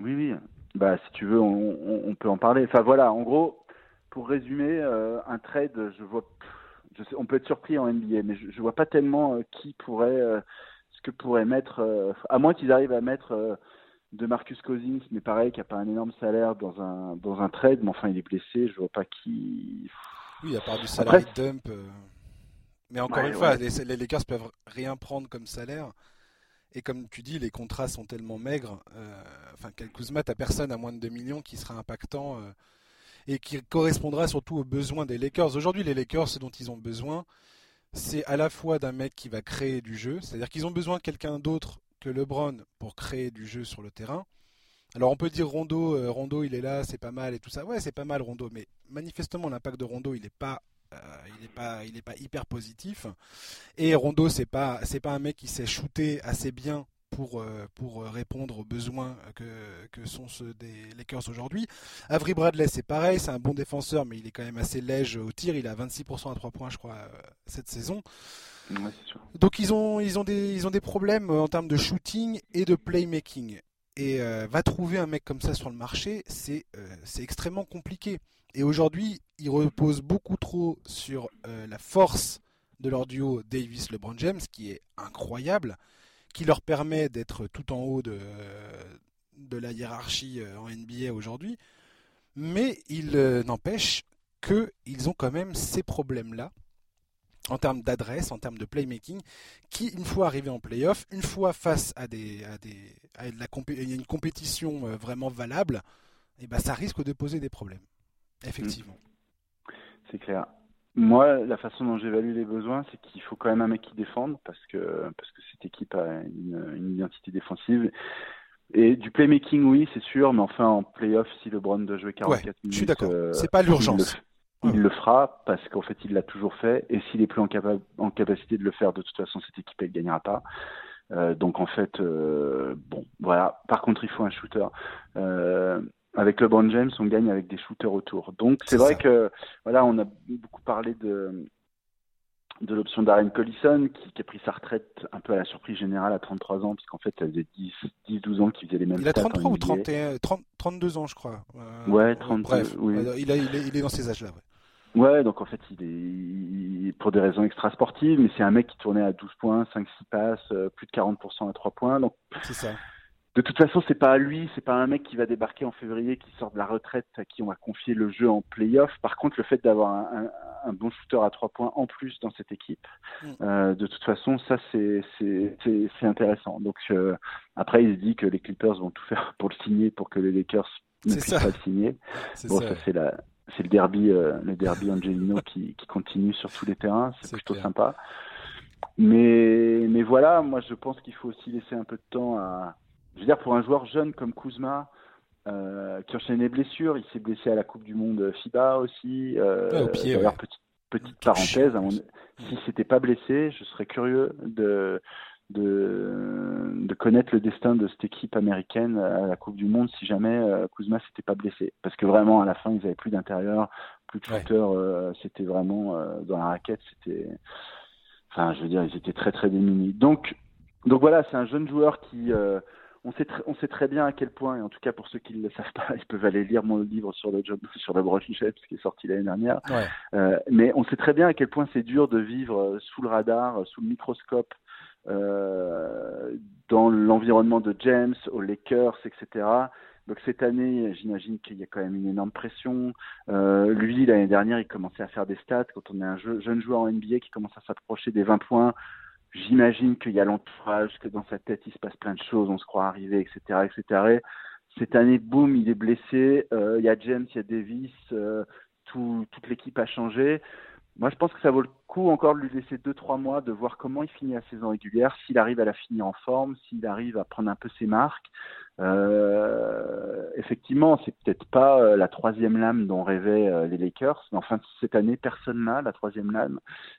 oui, oui. Bah, si tu veux, on, peut en parler. Enfin, voilà, en gros, pour résumer, euh, un trade, je vois. Je sais, on peut être surpris en NBA, mais je, ne vois pas tellement euh, qui pourrait. Euh, ce que pourrait mettre. à moins qu'ils arrivent à mettre de Marcus Cousins, mais pareil, qui a pas un énorme salaire dans un, dans un trade, mais enfin, il est blessé, je vois pas qui. Oui, à part du salaire dump. Mais encore une fois, les, les Lakers peuvent rien prendre comme salaire. Et comme tu dis, les contrats sont tellement maigres. enfin, Kyle Kuzma, t'as personne à moins de 2 millions qui sera impactant et qui correspondra surtout aux besoins des Lakers. Aujourd'hui, les Lakers, ce dont ils ont besoin, c'est à la fois d'un mec qui va créer du jeu, c'est-à-dire qu'ils ont besoin de quelqu'un d'autre que LeBron pour créer du jeu sur le terrain. Alors on peut dire Rondo, euh, Rondo il est là, c'est pas mal et tout ça. Ouais, c'est pas mal Rondo, mais manifestement l'impact de Rondo il n'est pas, euh, il est pas, il est pas hyper positif. Et Rondo c'est pas, c'est pas un mec qui s'est shooté assez bien pour, euh, pour répondre aux besoins que, que sont ceux des Lakers aujourd'hui. Avery Bradley, c'est pareil, c'est un bon défenseur, mais il est quand même assez léger au tir. Il a 26% à 3 points, je crois, euh, cette saison. Donc ils ont, ils, ont des, ils ont des problèmes en termes de shooting et de playmaking. Et euh, va trouver un mec comme ça sur le marché, c'est c'est extrêmement compliqué. Et aujourd'hui, ils reposent beaucoup trop sur la force de leur duo Davis-LeBron James, qui est incroyable qui leur permet d'être tout en haut de, de la hiérarchie euh, en NBA aujourd'hui. Mais il euh, n'empêche qu'ils ont quand même ces problèmes-là en termes d'adresse, en termes de playmaking, qui, une fois arrivés en playoff, une fois face à, des, à, des, à la une compétition euh, vraiment valable, et eh ben, ça risque de poser des problèmes. Effectivement. C'est clair. Moi, la façon dont j'évalue les besoins, c'est qu'il faut quand même un mec qui défende parce que parce que cette équipe a une, identité défensive. Et du playmaking, oui, c'est sûr, mais enfin en playoff, si LeBron doit jouer 44 minutes, je suis d'accord. Euh, c'est pas l'urgence. Il, le, fera parce qu'en fait, il l'a toujours fait. Et s'il est plus en, en, capacité de le faire, de toute façon, cette équipe elle gagnera pas. Euh, donc en fait, euh, bon, voilà. Par contre, il faut un shooter. Euh, avec LeBron James, on gagne avec des shooters autour. Donc c'est vrai que voilà, on a beaucoup parlé de de l'option d'Aren Collison qui, a pris sa retraite un peu à la surprise générale à 33 ans puisqu'en fait ça faisait 10 12 ans qu'il faisait les mêmes Il a 33 ou 31, 30, 32 ans je crois. Euh, ouais, 32 bref, oui. il, a, il, est, il, est, dans ces âges-là. Ouais. ouais. donc en fait, il est pour des raisons extra-sportives, mais c'est un mec qui tournait à 12 points, 5-6 passes, euh, plus de 40% à 3 points. Donc c'est ça de toute façon, c'est pas à lui, c'est pas un mec qui va débarquer en février, qui sort de la retraite, à qui on va confier le jeu en playoff. Par contre, le fait d'avoir un, un, bon shooter à trois points en plus dans cette équipe, mm. euh, de toute façon, ça c'est c'est intéressant. Donc euh, après, il se dit que les Clippers vont tout faire pour le signer, pour que les Lakers ne puissent pas le signer. Bon, ça, c'est la c'est le derby, euh, le derby Angelino qui, qui continue sur tous les terrains. C'est plutôt sympa. Mais mais voilà, moi je pense qu'il faut aussi laisser un peu de temps à je veux dire, pour un joueur jeune comme Kuzma, euh, qui enchaîne les blessures, il s'est blessé à la Coupe du Monde FIBA aussi. Euh, au pied, petite, petite parenthèse, si c'était pas blessé, je serais curieux de, de, de, connaître le destin de cette équipe américaine à la Coupe du Monde si jamais euh, Kuzma s'était pas blessé. Parce que vraiment, à la fin, ils avaient plus d'intérieur, plus de shooter, euh, c'était vraiment euh, dans la raquette, c'était. Enfin, je veux dire, ils étaient très très démunis. Donc, donc voilà, c'est un jeune joueur qui on sait, on sait très bien à quel point, et en tout cas pour ceux qui ne le savent pas, ils peuvent aller lire mon livre sur le job, sur la broche qui est sorti l'année dernière. Euh, mais on sait très bien à quel point c'est dur de vivre euh, sous le radar, euh, sous le microscope, dans l'environnement de James, aux Lakers, etc. Donc cette année, j'imagine qu'il y a quand même une énorme pression. lui, l'année dernière, il commençait à faire des stats. Quand on est un jeune joueur en NBA qui commence à s'approcher des 20 points, J'imagine qu'il y a l'entourage, que dans sa tête il se passe plein de choses, on se croit arrivé, etc., etc. Cette année, boum, il est blessé. Euh, il y a James, il y a Davis, euh, tout, toute l'équipe a changé. Moi, je pense que ça vaut le coup encore de lui laisser deux trois mois, de voir comment il finit la saison régulière, s'il arrive à la finir en forme, s'il arrive à prendre un peu ses marques. Euh, effectivement, c'est peut-être pas euh, la troisième lame dont rêvaient euh, les Lakers, mais enfin cette année personne n'a la troisième lame.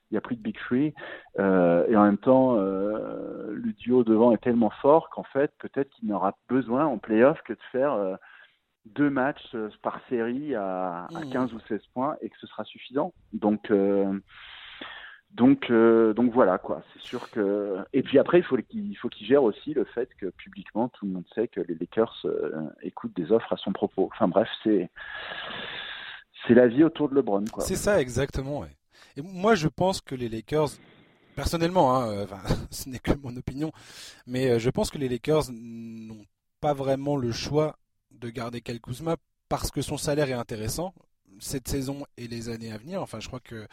Il n'y a plus de Big Three euh, et en même temps le duo devant est tellement fort qu'en fait peut-être qu'il n'aura besoin en playoff que de faire deux matchs par série à, à, 15 mmh. ou 16 points et que ce sera suffisant. Donc donc, euh, donc voilà quoi. C'est sûr que. Et puis après, il faut qu'il faut qu'il gère aussi le fait que publiquement, tout le monde sait que les Lakers euh, écoutent des offres à son propos. Enfin bref, c'est c'est la vie autour de LeBron quoi. C'est ça exactement. Ouais. Et moi, je pense que les Lakers, personnellement, hein, euh, ce n'est que mon opinion, mais je pense que les Lakers n'ont pas vraiment le choix de garder Kyle Kuzma parce que son salaire est intéressant cette saison et les années à venir. Enfin, je crois que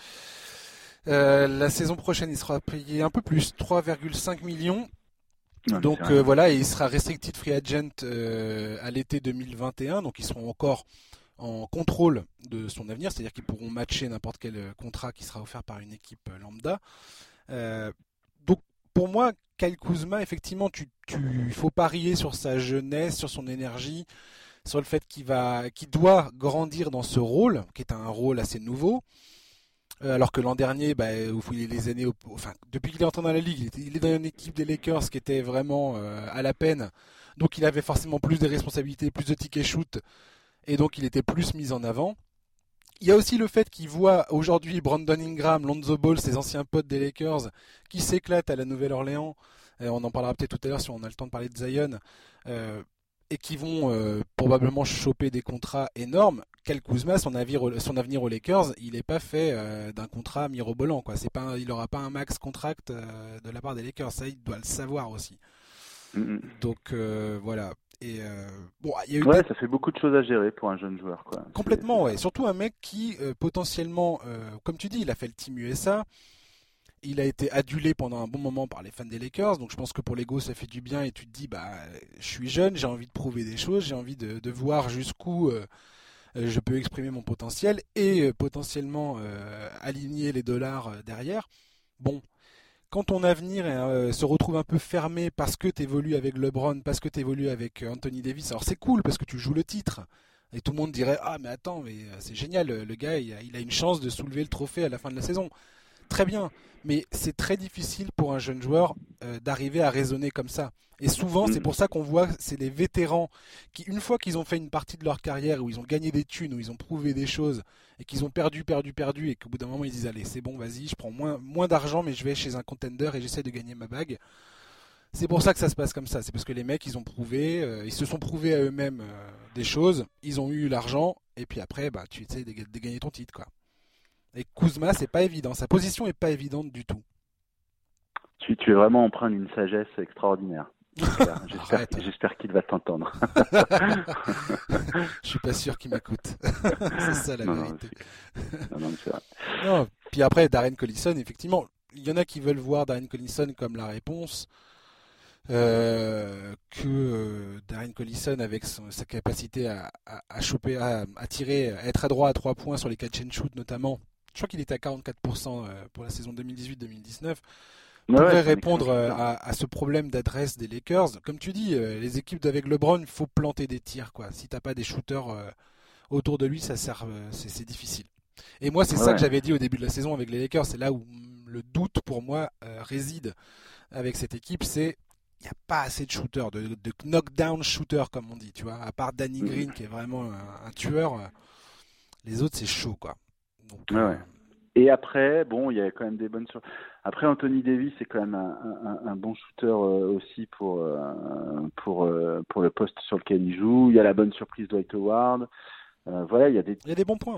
euh, la saison prochaine, il sera payé un peu plus, 3,5 millions. donc voilà, il sera restricted free agent à l'été 2021, donc ils seront encore en contrôle de son avenir, c'est-à-dire qu'ils pourront matcher n'importe quel euh, contrat qui sera offert par une équipe euh, lambda. Euh, pour moi, Kyle Kuzma, effectivement, tu, tu faut parier sur sa jeunesse, sur son énergie, sur le fait qu'il va, qu'il doit grandir dans ce rôle, qui est un rôle assez nouveau. alors que l'an dernier, bah, depuis qu'il est entré dans la ligue, il, est dans une équipe des Lakers qui était vraiment à la peine. Donc il avait forcément plus de responsabilités, plus de tickets shoot et donc il était plus mis en avant. Il y a aussi le fait qu'il voit aujourd'hui Brandon Ingram, Lonzo Ball, ses anciens potes des Lakers, qui s'éclatent à la Nouvelle-Orléans. on en parlera peut-être tout à l'heure si on a le temps de parler de Zion. Euh, et qui vont euh, probablement choper des contrats énormes. Cal Kuzma, son, avenir, aux Lakers, il n'est pas fait euh, d'un contrat mirobolant. Quoi. Pas il n'aura pas un max contract de la part des Lakers. Ça, il doit le savoir aussi. Donc voilà. Et euh, bon, il y a eu ouais, ça fait beaucoup de choses à gérer pour un jeune joueur. Quoi. Complètement, ouais. Surtout un mec qui, euh, potentiellement, euh, comme tu dis, il a fait le Team USA. Il a été adulé pendant un bon moment par les fans des Lakers, donc je pense que pour l'ego ça fait du bien et tu te dis bah je suis jeune, j'ai envie de prouver des choses, j'ai envie de, de voir jusqu'où je peux exprimer mon potentiel et potentiellement aligner les dollars derrière. Bon, quand ton avenir euh, se retrouve un peu fermé parce que tu évolues avec LeBron, parce que tu évolues avec euh, Anthony Davis, alors c'est cool parce que tu joues le titre. Et tout le monde dirait Ah, mais attends, mais euh, c'est génial, le gars, il a, une chance de soulever le trophée à la fin de la saison. Très bien, mais c'est très difficile pour un jeune joueur d'arriver à raisonner comme ça. Et souvent, c'est mm. pour ça qu'on voit, c'est des vétérans qui, une fois qu'ils ont fait une partie de leur carrière, où ils ont gagné des thunes, où ils ont prouvé des choses, et qu'ils ont perdu, perdu, perdu, et qu'au bout d'un moment ils disent allez, c'est bon, vas-y, je prends moins, moins d'argent, mais je vais chez un contender et j'essaie de gagner ma bague. C'est pour ça que ça se passe comme ça. C'est parce que les mecs, ils ont prouvé, euh, ils se sont prouvés à eux-mêmes euh, des choses, ils ont eu l'argent, et puis après, bah, tu essaies de, de, gagner ton titre, quoi. Et Kuzma, c'est pas évident. Sa position est pas évidente du tout. Tu, tu es vraiment empreint d'une sagesse extraordinaire. J'espère qu'il va t'entendre. Je suis pas sûr qu'il m'écoute. c'est ça la vérité. Non, puis après, Darren Collison, effectivement, il y en a qui veulent voir Darren Collison comme la réponse. Euh, que euh, Darren Collison, avec sa capacité à, à, choper, à, tirer, à être à droit à 3 points sur les catch and shoot notamment, je crois qu'il était à 44% euh, pour la saison 2018-2019 pourrait répondre euh, à, ce problème d'adresse des Lakers. Comme tu dis, euh, les équipes avec LeBron, il faut planter des tirs. Quoi. Si t'as pas des shooters autour de lui, ça sert, c'est difficile. Et moi, c'est ça que j'avais dit au début de la saison avec les Lakers. C'est là où le doute pour moi réside avec cette équipe. C'est il n'y a pas assez de shooters, de, knockdown shooters comme on dit, tu vois. À part Danny mm. Green qui est vraiment un, tueur, les autres c'est chaud quoi. Ouais. Et après, bon, il y a quand même des bonnes sur. Après, Anthony Davis c'est quand même un, bon shooter euh, aussi pour euh, pour euh, pour le poste sur lequel il joue. Il y a la bonne surprise Dwight Howard. voilà, il y a des. Il y a des bons points.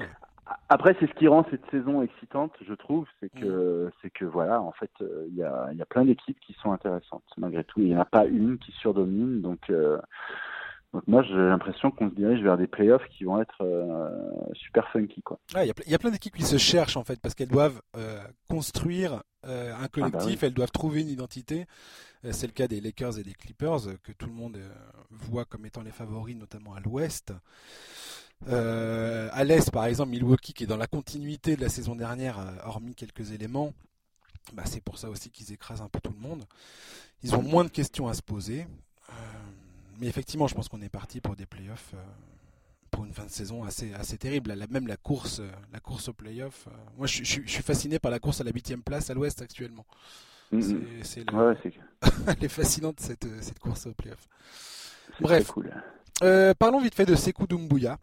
Après, c'est ce qui rend cette saison excitante, je trouve, c'est que mm. c'est que voilà, en fait, il y a il y a plein d'équipes qui sont intéressantes malgré tout. Il n'y en a pas une qui surdomine, donc. Donc moi, j'ai l'impression qu'on se dirige vers des playoffs qui vont être euh, super funky. quoi. Il y, a plein d'équipes qui se cherchent en fait, parce qu'elles doivent euh, construire euh, un ah, bah collectif, elles doivent trouver une identité. C'est le cas des Lakers et des Clippers, que tout le monde voit comme étant les favoris, notamment à l'ouest. à l'est, par exemple, Milwaukee, qui est dans la continuité de la saison dernière, hormis quelques éléments, bah, c'est pour ça aussi qu'ils écrasent un peu tout le monde. Ils ont moins de questions à se poser mais effectivement, je pense qu'on est parti pour des playoffs euh, pour une fin de saison assez, assez terrible. La, même la course, euh, la course aux playoffs. Euh, moi, je, suis fasciné par la course à la huitième place à l'ouest actuellement. Mm-hmm. C'est, Elle est fascinante cette, cette course aux playoffs. Bref, cool. parlons vite fait de Sekou Doumbouya.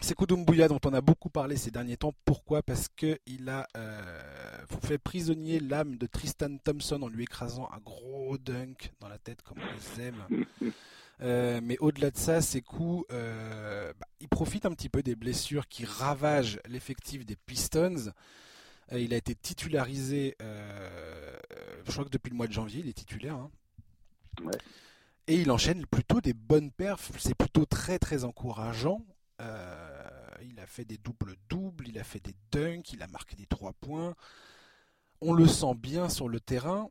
Sekou Doumbouya dont on a beaucoup parlé ces derniers temps. Pourquoi? Parce qu'il a fait prisonnier l'âme de Tristan Thompson en lui écrasant un gros dunk dans la tête comme on les aime. Euh, mais au-delà de ça, ces coups, euh, bah, il profite un petit peu des blessures qui ravagent l'effectif des Pistons. Euh, il a été titularisé, je crois que depuis le mois de janvier, il est titulaire. Hein. Et il enchaîne plutôt des bonnes perfs. C'est plutôt très très encourageant. il a fait des doubles-doubles, il a fait des dunks, il a marqué des trois points. On le sent bien sur le terrain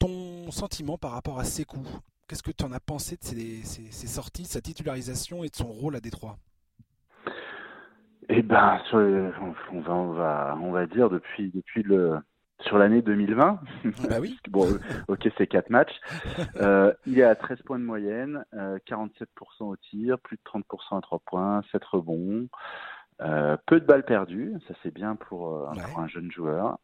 ton sentiment par rapport à Sekou? Qu'est-ce que tu en as pensé de ses, sorties, sa titularisation et de son rôle à Détroit? Eh ben, on, va, on, va, on va dire depuis, depuis le, sur l'année 2020. Bah oui. bon, ok, c'est 4 matchs. Euh, il est à 13 points de moyenne, 47% euh, au tir, plus de 30% à 3 points, 7 rebonds, euh, peu de balles perdues, ça c'est bien pour, un jeune joueur.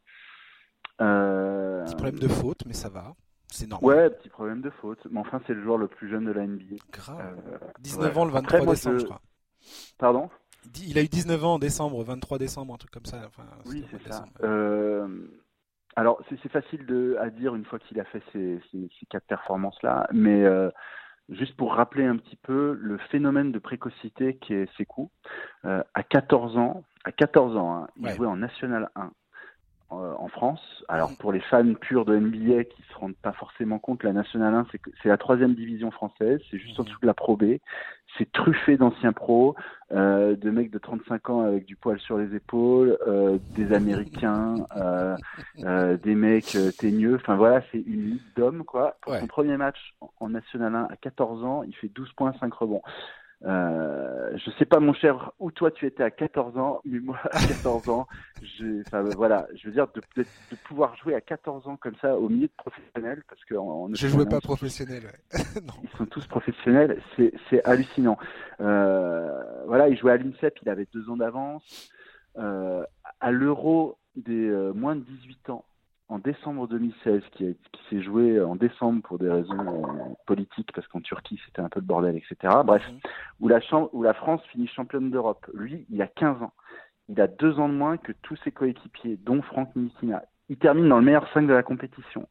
Petit problème de faute, mais ça va. C'est normal. Ouais, petit problème de faute. Mais enfin, c'est le joueur le plus jeune de la NBA. Grave. 19 ans le 23 décembre, je... crois. Pardon Il a eu 19 ans en décembre, 23 décembre, un truc comme ça. Enfin, oui, c'est ça. Euh, alors, c'est facile de, à dire une fois qu'il a fait ces, ces, ces quatre performances-là, mais euh, juste pour rappeler un petit peu le phénomène de précocité qui est Sekou, euh, à 14 ans, à 14 ans, hein, il jouait en National 1. Euh, en France. Alors pour les fans purs de NBA qui se rendent pas forcément compte, la National 1 c'est c'est la troisième division française, c'est juste en mhm. dessous de la Pro B. C'est truffé d'anciens pros, euh, de mecs de 35 ans avec du poil sur les épaules, euh, des Américains, euh, euh des mecs euh, teigneux. Enfin voilà, c'est une ligue d'hommes quoi. Pour son premier match en National 1 à 14 ans, il fait 12 points, 5 rebonds. Euh, je sais pas, mon cher, où toi tu étais à 14 ans, mais moi à 14 ans, je, enfin, voilà, je veux dire de, de, pouvoir jouer à 14 ans comme ça au milieu de professionnels, parce que en, je jouais pas professionnel. Ouais. Ils sont tous professionnels, c'est hallucinant. Euh, voilà, il jouait à l'INSEP, il avait deux ans d'avance. Euh, à l'Euro des euh, moins de 18 ans, en décembre 2016, qui, qui s'est joué en décembre pour des raisons euh, politiques, parce qu'en Turquie c'était un peu le bordel, etc. Bref, mhm. où, la où la France finit championne d'Europe. Lui, il a 15 ans. Il a deux ans de moins que tous ses coéquipiers, dont Franck Nilikina. Il termine dans le meilleur 5 de la compétition.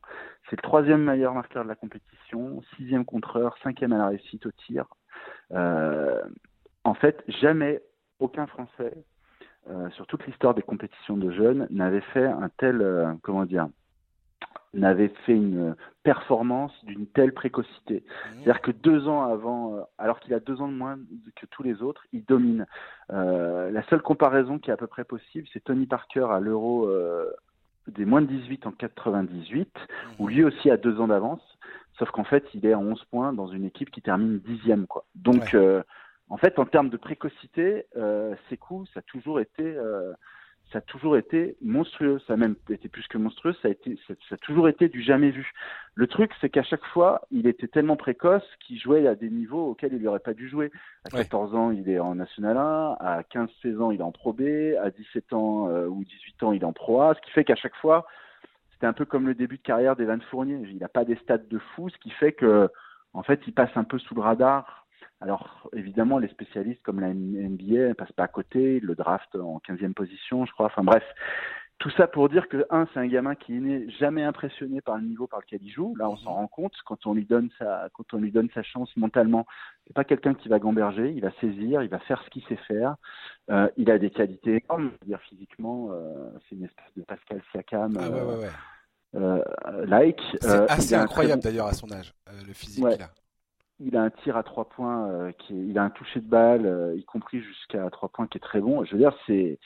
C'est le troisième meilleur marqueur de la compétition, sixième contreur, cinquième à la réussite au tir. Euh, en fait, jamais aucun Français euh, sur toute l'histoire des compétitions de jeunes, n'avait fait un tel, euh, comment dire, n'avait fait une performance d'une telle précocité. Mmh. C'est-à-dire que deux ans avant, euh, alors qu'il a deux ans de moins que tous les autres, il domine. la seule comparaison qui est à peu près possible, c'est Tony Parker à l'Euro des moins de 18 en 98, où mmh. lui aussi a deux ans d'avance, sauf qu'en fait, il est à 11 points dans une équipe qui termine dixième. Quoi. Donc, en fait, en termes de précocité, euh, Sekou, ça a toujours été, euh, ça a toujours été monstrueux. Ça a même été plus que monstrueux. Ça a été, ça, a toujours été du jamais vu. Le truc, c'est qu'à chaque fois, il était tellement précoce qu'il jouait à des niveaux auxquels il n'aurait pas dû jouer. À 14 ans, il est en National 1. À 15-16 ans, il est en Pro B. À 17 ans euh, ou 18 ans, il est en Pro A. Ce qui fait qu'à chaque fois, c'était un peu comme le début de carrière d'Evan Fournier. Il n'a pas des stats de fou, ce qui fait que, en fait, il passe un peu sous le radar alors évidemment, les spécialistes comme la NBA ne passent pas à côté, le draft en 15e position, je crois. Enfin bref, tout ça pour dire que un, c'est un gamin qui n'est jamais impressionné par le niveau par lequel il joue. Là, on s'en rend compte quand on lui donne sa quand on lui donne sa chance mentalement. C'est pas quelqu'un qui va gamberger, il va saisir, il va faire ce qu'il sait faire. Euh, il a des qualités énormes, dire physiquement, euh, c'est une espèce de Pascal Siakam. Ah, ouais, ouais, ouais. Euh, like. C'est assez incroyable d'ailleurs à son âge, le physique qu'il a il a un tir à trois points, euh, qui il a un toucher de balle, euh, y compris jusqu'à trois points, qui est très bon. Je veux dire, c'est,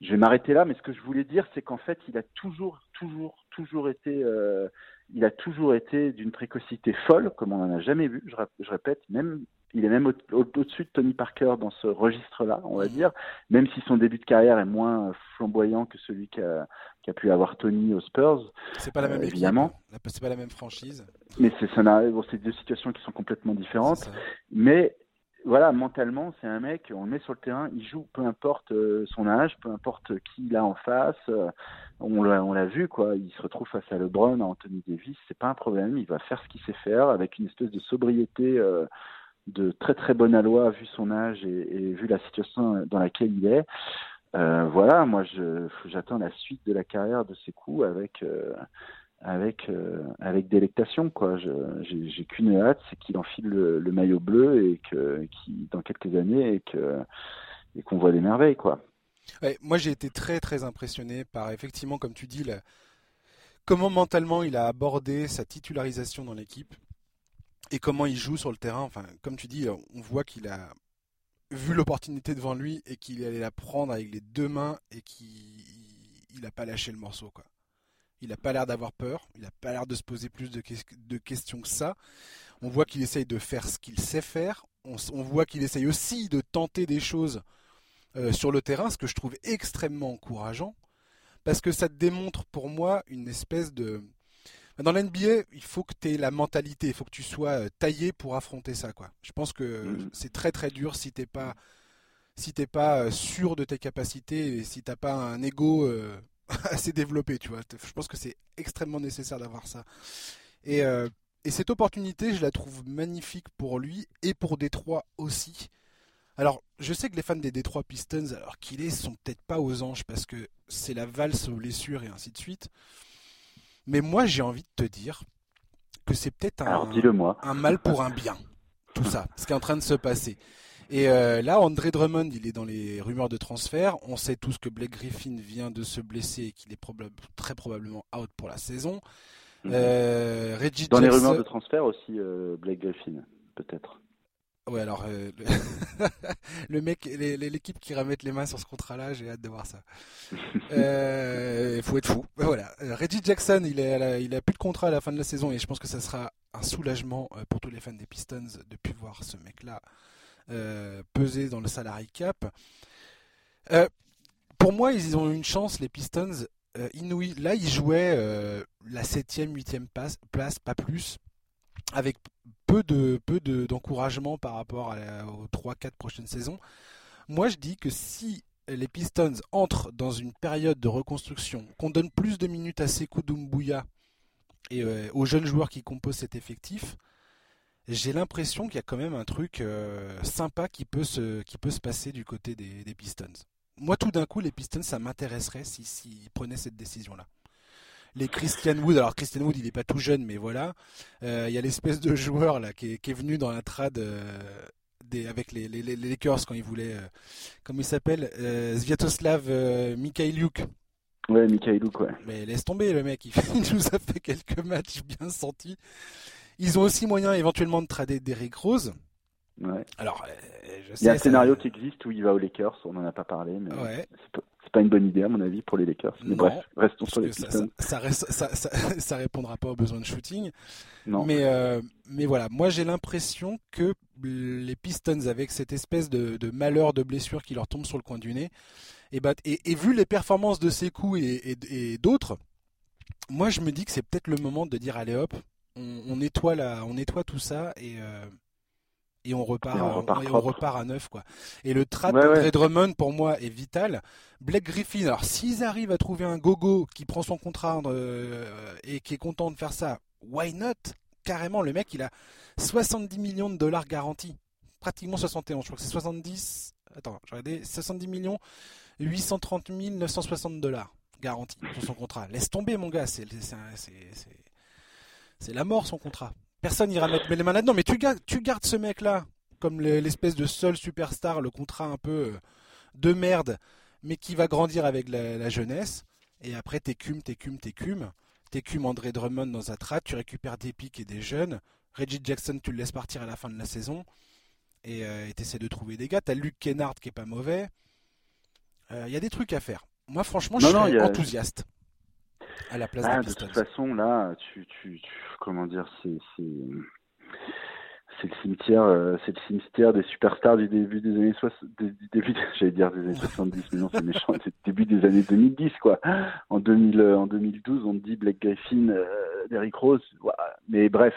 je vais m'arrêter là, mais ce que je voulais dire, c'est qu'en fait, il a toujours, toujours, toujours été, euh, il a toujours été d'une précocité folle, comme on n'en a jamais vu. Je, répète, même, il est même au-dessus de Tony Parker dans ce registre-là, on va dire, même si son début de carrière est moins flamboyant que celui qu'a a pu avoir Tony aux Spurs. C'est pas la même évidemment. C'est pas la même franchise. Mais c'est ça bon, c'est deux situations qui sont complètement différentes. Mais voilà, mentalement, c'est un mec, on le met sur le terrain, il joue, peu importe euh, son âge, peu importe qui il a en face. Euh, on l'a vu, quoi. Il se retrouve face à LeBron, à Anthony Davis, c'est pas un problème. Il va faire ce qu'il sait faire avec une espèce de sobriété euh, de très très bonne aloi vu son âge et, vu la situation dans laquelle il est. voilà, moi, j'attends la suite de la carrière de ses coups avec avec euh, avec délectation. J'ai qu'une hâte, c'est qu'il enfile le, maillot bleu et dans quelques années et qu'on voit des merveilles quoi. moi j'ai été très très impressionné par effectivement comme tu dis comment mentalement il a abordé sa titularisation dans l'équipe et comment il joue sur le terrain. Enfin comme tu dis, on voit qu'il a vu l'opportunité devant lui et qu'il allait la prendre avec les deux mains et qu'il n'a pas lâché le morceau. Il n'a pas l'air d'avoir peur. Il n'a pas l'air de se poser plus de, de questions que ça. On voit qu'il essaye de faire ce qu'il sait faire. On, voit qu'il essaye aussi de tenter des choses euh, sur le terrain, ce que je trouve extrêmement encourageant. Parce que ça démontre pour moi une espèce de. Dans l'NBA, il faut que tu aies la mentalité, il faut que tu sois euh, taillé pour affronter ça. Quoi. Je pense que mm. c'est très très dur si tu n'es pas si t'es pas euh, sûr de tes capacités et si t'as pas un ego assez développé, tu vois. Je pense que c'est extrêmement nécessaire d'avoir ça. Et, euh, et, cette opportunité, je la trouve magnifique pour lui et pour Détroit aussi. Alors, je sais que les fans des Détroit Pistons, alors qu'il est, sont peut-être pas aux anges parce que c'est la valse aux blessures et ainsi de suite. Mais moi, j'ai envie de te dire que c'est peut-être un, un mal pour un bien, tout ça, ce qui est en train de se passer. Et euh, là, André Drummond, il est dans les rumeurs de transfert. On sait tous que Blake Griffin vient de se blesser et qu'il est très probablement out pour la saison. Mhm. Euh, dans les rumeurs de transfert aussi, euh, Blake Griffin, peut-être. Ouais, alors le, mec, l'équipe qui remet les mains sur ce contrat-là, j'ai hâte de voir ça. Il faut être fou. Voilà. Reggie Jackson, il, est il a plus de contrat à la fin de la saison et je pense que ça sera un soulagement pour tous les fans des Pistons de plus voir ce mec-là euh, peser dans le salary cap. Euh, pour moi, ils ont une chance, les Pistons, euh, inouï. Là, ils jouaient la 7e, 8e place, pas plus, avec peu de peu d'encouragement par rapport aux 3-4 prochaines saisons. Moi, je dis que si les Pistons entrent dans une période de reconstruction, qu'on donne plus de minutes à Sekou Doumbouya et aux jeunes joueurs qui composent cet effectif, j'ai l'impression qu'il y a quand même un truc euh, sympa qui peut, se, qui peut se passer du côté des, Pistons. Moi, tout d'un coup, les Pistons, ça m'intéresserait s'ils si, prenaient cette décision-là. Les Christian Wood, alors Christian Wood, il n'est pas tout jeune, mais voilà. Euh, il y a l'espèce de joueur là qui est, venu dans la trad euh, des, avec les, les, les, Lakers quand il voulait. comment il s'appelle Sviatoslav Mikhailiuk. Ouais, Mikhailiuk, ouais. Mais laisse tomber le mec, il, il nous a fait quelques matchs bien sentis. Ils ont aussi moyen éventuellement de trader Derrick Rose. Ouais. Alors, euh, je sais, Il y a un scénario qui existe où il va aux Lakers, on n'en a pas parlé, mais c'est pas, une bonne idée à mon avis pour les Lakers. Mais bref, restons sur les Pistons. Ça, ça, répondra pas aux besoins de shooting. Non. Mais, euh, mais voilà, moi j'ai l'impression que les Pistons, avec cette espèce de, malheur de blessure qui leur tombe sur le coin du nez, et, bah, et, vu les performances de Sekou et, et d'autres, moi je me dis que c'est peut-être le moment de dire allez hop, on, nettoie on nettoie tout ça et euh, et on repart, on repart, à neuf quoi. Et le trade de Drummond pour moi est vital. Blake Griffin, alors s'ils arrivent à trouver un gogo qui prend son contrat euh, et qui est content de faire ça, why not? Carrément, le mec il a 70 millions de dollars garantis, pratiquement 71, je crois que c'est 70. Attends, j'ai regardé 70 millions 830 960 dollars garantis sur son contrat. Laisse tomber mon gars, c'est c'est la mort son contrat. Personne n'ira mettre les mains là-dedans. Mais tu gardes, tu gardes ce mec-là comme l'espèce de seul superstar, le contrat un peu euh, de merde, mais qui va grandir avec la, jeunesse. Et après, t'écumes, t'écumes, t'écumes. T'écumes André Drummond dans un trat, tu récupères des pics et des jeunes. Reggie Jackson, tu le laisses partir à la fin de la saison. Et euh, t'essaies de trouver des gars. T'as Luke Kennard qui est pas mauvais. Il euh, y a des trucs à faire. Moi, franchement, je suis enthousiaste à la place ah, De toute façon, là, tu, tu, comment dire, c'est c'est le cimetière, euh, c'est le cimetière des superstars du début des années 60, du début, j'allais dire des années 70, mais non, c'est méchant, c'est le début des années 2010, quoi. En 2000, euh, en 2012, on dit Black Griffin, euh, Derrick Rose, mais bref,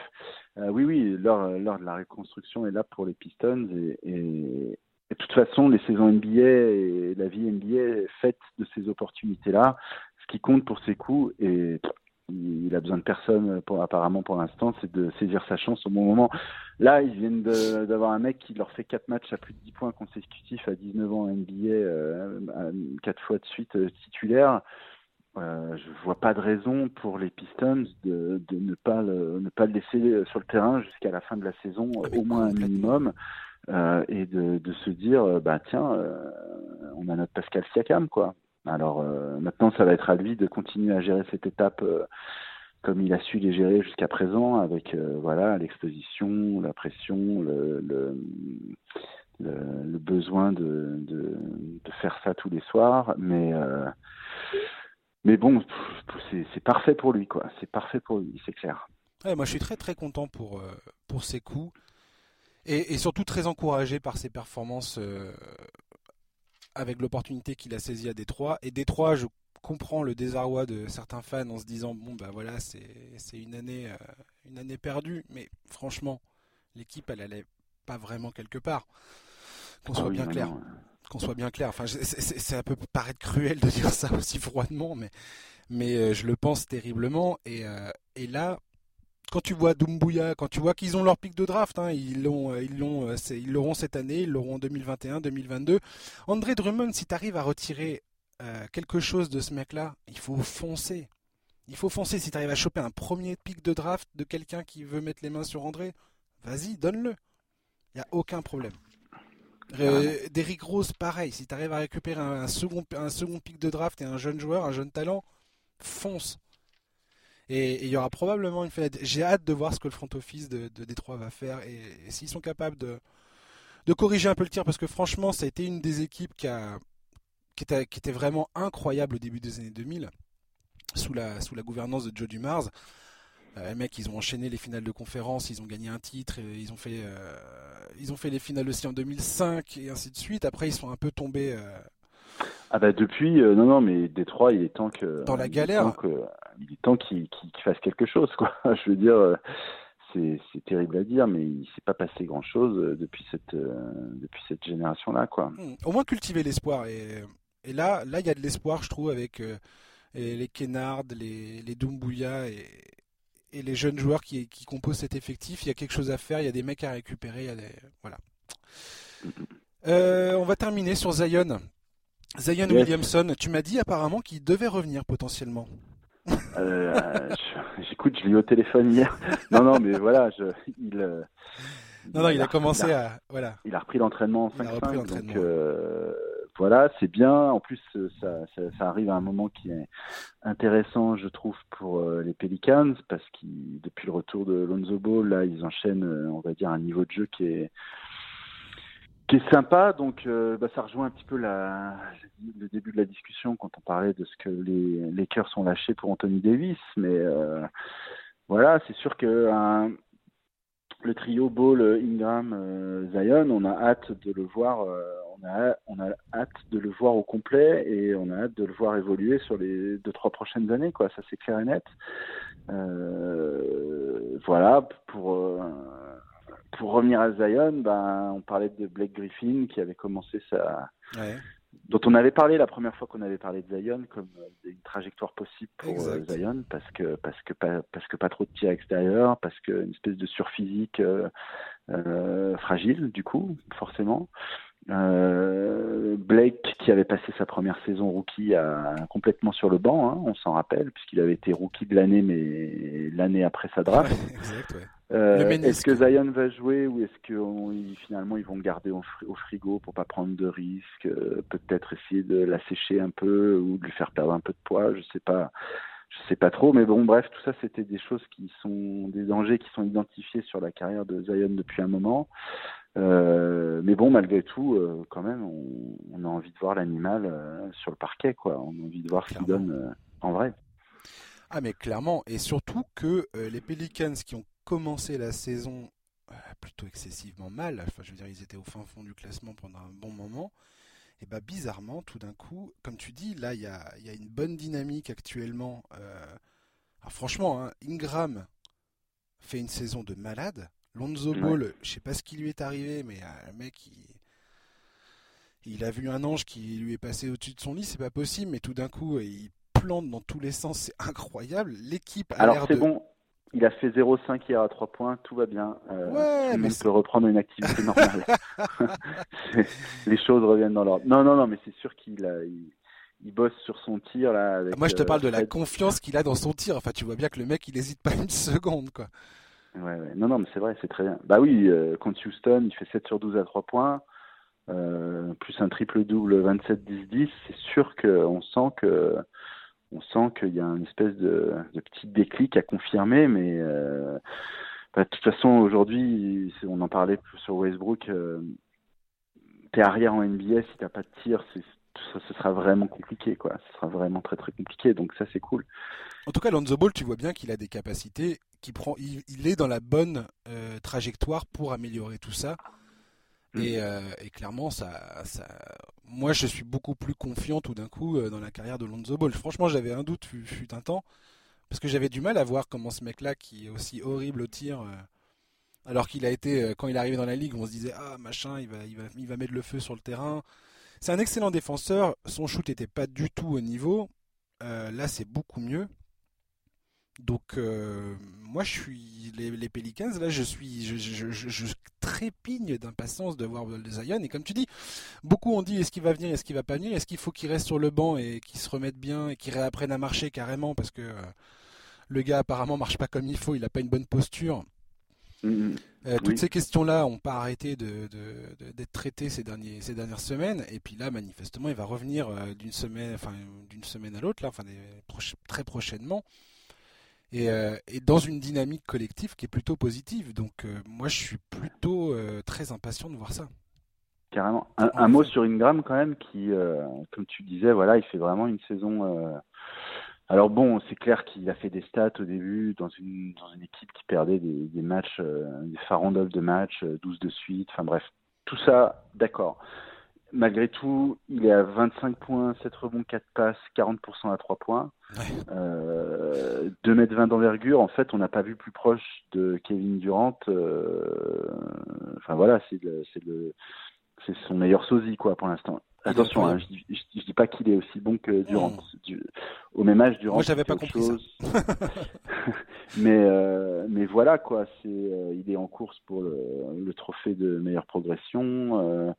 oui, oui, l'heure, l'heure de la reconstruction est là pour les Pistons et, et, de toute façon, les saisons NBA et la vie NBA est faite de ces opportunités-là qui compte pour ses coups et il a besoin de personne pour, apparemment pour l'instant, c'est de saisir sa chance au bon moment. Là, ils viennent d'avoir un mec qui leur fait 4 matchs à plus de 10 points consécutifs à 19 ans NBA, euh, 4 fois de suite euh, titulaire. Euh, je vois pas de raison pour les Pistons de, de ne, pas le, ne pas le laisser sur le terrain jusqu'à la fin de la saison, ah, au moins un minimum, euh, et de, de, se dire, bah tiens, euh, on a notre Pascal Siakam, quoi. Alors euh, maintenant, ça va être à lui de continuer à gérer cette étape euh, comme il a su les gérer jusqu'à présent, avec euh, voilà l'exposition, la pression, le, besoin de, faire ça tous les soirs. Mais mais bon, c'est parfait pour lui, quoi. C'est parfait pour lui, c'est clair. moi, je suis très très content pour, pour ses coups et, surtout très encouragé par ses performances avec l'opportunité qu'il a saisie à Détroit. Et Détroit, je comprends le désarroi de certains fans en se disant bon bah voilà c'est une année euh, une année perdue, mais franchement l'équipe elle allait pas vraiment quelque part. Qu'on soit ah bien clair qu'on soit bien clair. Enfin, ça peut paraître cruel de dire ça aussi froidement, mais, mais euh, je le pense terriblement. Et, euh, et là, quand tu vois Dumbuya, quand tu vois qu'ils ont leur pic de draft, hein, ils l'ont, euh, ils l'ont, ils l'auront cette année, ils l'auront en 2021, 2022. André Drummond, si tu arrives à retirer quelque chose de ce mec-là, il faut foncer. Il faut foncer. Si tu arrives à choper un premier pic de draft de quelqu'un qui veut mettre les mains sur André, vas-y, donne-le. Il n'y a aucun problème. Euh, Derrick Rose, pareil. Si tu arrives à récupérer un, second, un second pic de draft et un jeune joueur, un jeune talent, fonce. Et il y aura probablement une fenêtre. J'ai hâte de voir ce que le front office de, de Détroit va faire et, s'ils sont capables de, de corriger un peu le tir parce que franchement, ça a été une des équipes qui, a, qui, était, vraiment incroyable au début des années 2000 sous la, sous la gouvernance de Joe Dumars. Euh, mecs, ils ont enchaîné les finales de conférence, ils ont gagné un titre, ils ont fait, euh, ils ont fait les finales aussi en 2005 et ainsi de suite. Après, ils sont un peu tombés. Euh, ah bah depuis, non non, mais Détroit, il est temps que dans la galère, il est temps qu'il fasse quelque chose quoi. Je veux dire, c'est terrible à dire, mais il s'est pas passé grand chose depuis cette depuis cette génération là quoi. Hmm. Au moins cultiver l'espoir et, et là là il y a de l'espoir je trouve avec les Kennard, les les Doumbouya et et les jeunes joueurs qui, composent cet effectif, il y a quelque chose à faire, il y a des mecs à récupérer, il y a des... voilà. Euh, on va terminer sur Zion. Zion Williamson, tu m'as dit apparemment qu'il devait revenir potentiellement. Euh, j'écoute, je l'ai eu au téléphone hier. Non, non, mais voilà, je, il. Euh, non, non, il, a, commencé à, voilà. Il a repris l'entraînement en 5 donc voilà, c'est bien. En plus, ça, arrive à un moment qui est intéressant, je trouve, pour euh, les Pelicans, parce que depuis le retour de Lonzo Ball, là, ils enchaînent, euh, on va dire, un niveau de jeu qui est qui est sympa. Donc, euh, bah, ça rejoint un petit peu la, le début de la discussion quand on parlait de ce que les Lakers sont lâchés pour Anthony Davis. Mais voilà, c'est sûr que le trio Ball, Ingram, Zion, on a hâte de le voir on a, hâte de le voir au complet et on a hâte de le voir évoluer sur les deux trois prochaines années quoi ça c'est clair et net euh, voilà pour euh, pour revenir à Zion ben on parlait de Blake Griffin qui avait commencé sa dont on avait parlé la première fois qu'on avait parlé de Zion comme une trajectoire possible pour euh, Zion parce que parce que pas parce que pas trop de tirs extérieurs parce que une espèce de surphysique fragile du coup forcément euh, Blake, qui avait passé sa première saison rookie, complètement sur le banc, hein, on s'en rappelle, puisqu'il avait été rookie de l'année, mais l'année après sa draft. Euh, est-ce que Zion va jouer ou est-ce que finalement ils vont le garder au, frigo pour pas prendre de risques, euh, peut-être essayer de l'assécher un peu ou de lui faire perdre un peu de poids, je sais pas je sais pas trop, mais bon, bref, tout ça, c'était des choses qui sont des dangers qui sont identifiés sur la carrière de Zion depuis un moment. Euh, mais bon, malgré tout, euh, quand même, on, a envie de voir l'animal euh, sur le parquet, quoi. On a envie de voir ce qu'il donne en vrai. Ah, mais clairement, et surtout que les Pelicans qui ont commencé la saison plutôt excessivement mal, enfin, je veux dire, ils étaient au fin fond du classement pendant un bon moment. Et bah bizarrement, tout d'un coup, comme tu dis, là il y a, y a, une bonne dynamique actuellement. Alors franchement, hein, Ingram fait une saison de malade. Lonzo Ball, je sais pas ce qui lui est arrivé, mais euh, le mec, il, il, a vu un ange qui lui est passé au-dessus de son lit, c'est pas possible, mais tout d'un coup, il plante dans tous les sens, c'est incroyable. L'équipe a Alors c'est bon, il a fait 0,5 hier à 3 points, tout va bien. Euh, ouais, mais peut reprendre une activité normale. les choses reviennent dans l'ordre. Non, non, non, mais c'est sûr qu'il a. Il bosse sur son tir là. Moi, je te parle de la euh, confiance qu'il a dans son tir. Enfin, tu vois bien que le mec, il hésite pas une seconde, quoi. Non, non, mais c'est vrai, c'est très bien. Bah oui, euh, contre Houston, il fait 7 sur 12 à 3 points, euh, plus un triple-double 27-10-10. C'est sûr qu'on sent que on sent qu'il y a une espèce de, de petit déclic à confirmer, mais euh, bah, de toute façon, aujourd'hui, on en parlait sur Westbrook, t'es arrière en NBA, si t'as pas de tir, ça, ce sera vraiment compliqué, quoi. Ce sera vraiment très très compliqué. Donc ça, c'est cool. En tout cas, Lonzo Ball, tu vois bien qu'il a des capacités, qui prend, il, est dans la bonne euh, trajectoire pour améliorer tout ça. Mm. Euh, et, clairement, ça, ça, moi, je suis beaucoup plus confiant tout d'un coup euh, dans la carrière de Lonzo Ball. Franchement, j'avais un doute, fut, un temps, parce que j'avais du mal à voir comment ce mec-là, qui est aussi horrible au tir, alors qu'il a été, quand il est arrivé dans la ligue, on se disait ah machin, il va, il va, il va mettre le feu sur le terrain. C'est un excellent défenseur. Son shoot n'était pas du tout au niveau. là, c'est beaucoup mieux. Donc euh, moi je suis les, Pelicans là je suis je, trépigne d'impatience de voir Zion et comme tu dis beaucoup ont dit est-ce qu'il va venir est-ce qu'il va pas venir? Est-ce qu'il faut qu'il reste sur le banc et qu'il se remette bien et qu'il réapprenne à marcher carrément? Parce que euh, le gars apparemment marche pas comme il faut il a pas une bonne posture mm-hmm. euh, toutes ces questions-là n'ont pas arrêté d'être traitées ces, derniers, ces dernières semaines. Et puis là, manifestement, il va revenir d'une semaine, enfin, d'une semaine à l'autre, là, enfin, très prochainement. Euh, et, dans une dynamique collective qui est plutôt positive. Donc euh, moi, je suis plutôt euh, très impatient de voir ça. Carrément. Un, mot sur Ingram quand même, qui, comme tu disais, voilà, il fait vraiment une saison. Alors bon, c'est clair qu'il a fait des stats au début dans une, dans une équipe qui perdait des, des matchs, des farandolles de matchs, 12 de suite, enfin bref, tout ça, d'accord malgré tout, il est à 25 points, 7 rebonds, 4 passes, 40% à 3 points. Euh, 2 mètres 20 d'envergure. En fait, on n'a pas vu plus proche de Kevin Durant. Euh, enfin voilà, c'est son meilleur sosie quoi pour l'instant. Attention, hein, je, je, dis pas qu'il est aussi bon que Durant. au même âge, Durant. Moi, j'avais pas compris chose. mais euh, mais voilà quoi, c'est euh, il est en course pour le, le trophée de meilleure progression.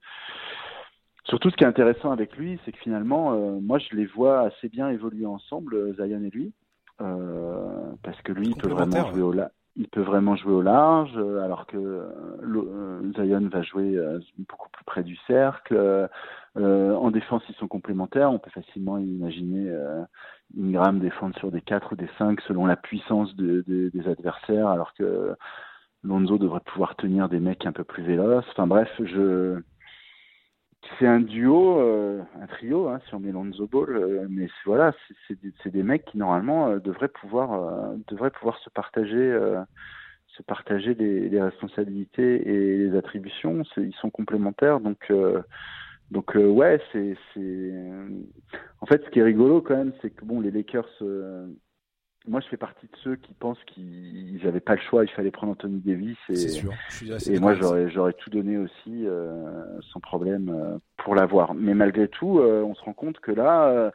Surtout, ce qui est intéressant avec lui, c'est que finalement, euh, moi, je les vois assez bien évoluer ensemble, euh, Zion et lui, euh, parce que lui, il peut vraiment jouer au il peut vraiment jouer au large, alors que Zion va jouer beaucoup plus près du cercle. en défense, ils sont complémentaires. On peut facilement imaginer Ingram défendre sur des 4 ou des 5 selon la puissance des adversaires, alors que Lonzo devrait pouvoir tenir des mecs un peu plus véloces. Enfin bref, je c'est un duo, euh, un trio, hein, si on met Lonzo Ball, euh, mais voilà, c'est des, des, mecs qui normalement euh, devraient pouvoir devraient pouvoir se partager se partager les, les, responsabilités et les attributions. Ils sont complémentaires, donc donc ouais, c'est c'est en fait ce qui est rigolo quand même, c'est que bon les Lakers moi, je fais partie de ceux qui pensent qu'ils n'avaient pas le choix, il fallait prendre Anthony Davis. Et, sûr. et moi, j'aurais, tout donné aussi, euh, sans problème, euh, pour l'avoir. Mais malgré tout, euh, on se rend compte que là,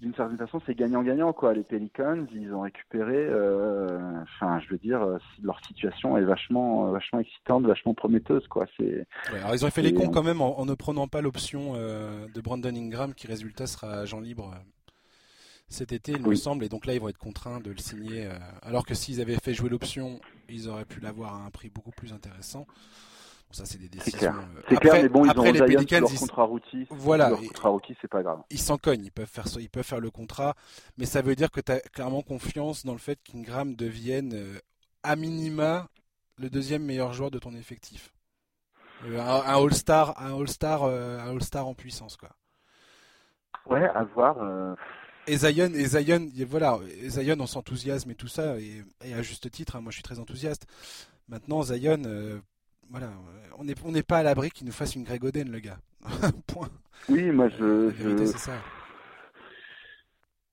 d'une certaine façon, c'est gagnant-gagnant. quoi. Les Pelicans, ils ont récupéré. Enfin, je veux dire, leur situation est vachement, vachement excitante, vachement prometteuse. quoi. C'est. alors, ils ont fait les cons quand même en, en ne prenant pas l'option de Brandon Ingram, qui résultat sera agent libre cet été, il me semble, et donc là ils vont être contraints de le signer. Euh, alors que s'ils avaient fait jouer l'option, ils auraient pu l'avoir à un prix beaucoup plus intéressant. Bon, ça c'est des décisions. Euh, c'est clair. mais bon, ils ont les Pelicans, leur contrat rookie. Voilà, leur contrat rookie, c'est pas grave. Ils s'en cognent, ils peuvent faire, ils peuvent faire le contrat, mais ça veut dire que tu as clairement confiance dans le fait qu'Ingram devienne euh, à minima le deuxième meilleur joueur de ton effectif. un, All-Star, un All-Star, un All-Star en puissance quoi. Ouais, à voir. Et Zion, et Zion, voilà, Zion, on s'enthousiasme et tout ça, et, à juste titre, hein, moi je suis très enthousiaste. Maintenant, Zion, euh, voilà, on n'est on n'est pas à l'abri qu'il nous fasse une Greg Oden, le gars. Point. Oui, moi je. je... c'est ça.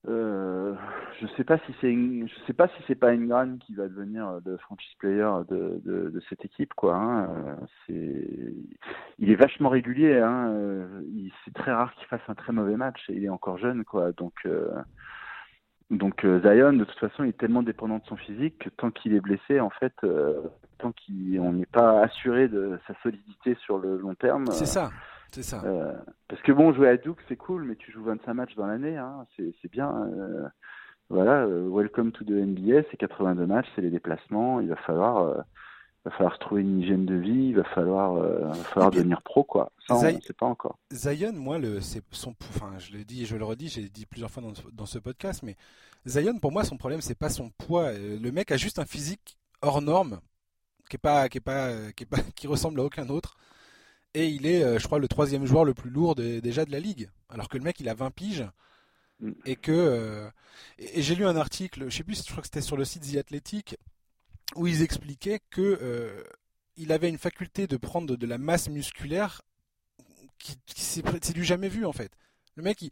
Euh, je sais pas si c'est je sais pas si c'est pas Ingram qui va devenir euh, le franchise player de, de, de cette équipe quoi. Hein. Euh, c'est il est vachement régulier. Hein. C'est très rare qu'il fasse un très mauvais match et il est encore jeune quoi. Donc donc Zion de toute façon il est tellement dépendant de son physique que tant qu'il est blessé en fait tant qu'on n'est pas assuré de sa solidité sur le long terme. C'est ça. C'est ça. Euh, parce que bon, jouer à Duke, c'est cool, mais tu joues 25 matchs dans l'année, hein, c'est bien. Euh, voilà, euh, welcome to the NBA, c'est 82 matchs, c'est les déplacements. Il va falloir, va falloir trouver une hygiène de vie, il va falloir, va falloir devenir pro, quoi. Ça, on ne sait pas encore. Zion, moi, le, c'est son, enfin, je le dis, je le redis, j'ai dit plusieurs fois dans, dans, ce podcast, mais Zion, pour moi, son problème, c'est pas son poids. Le mec a juste un physique hors norme, qui est pas, qui est pas, qui est pas, qui ressemble à aucun autre. Et il est, je crois, le troisième joueur le plus lourd déjà de la ligue. Alors que le mec, il a 20 piges. Mm. Et que. et, j'ai lu un article, je sais plus, je crois que c'était sur le site The Athletic, où ils expliquaient que il avait une faculté de prendre de la masse musculaire qui, qui c'est du jamais vu en fait. Le mec, il,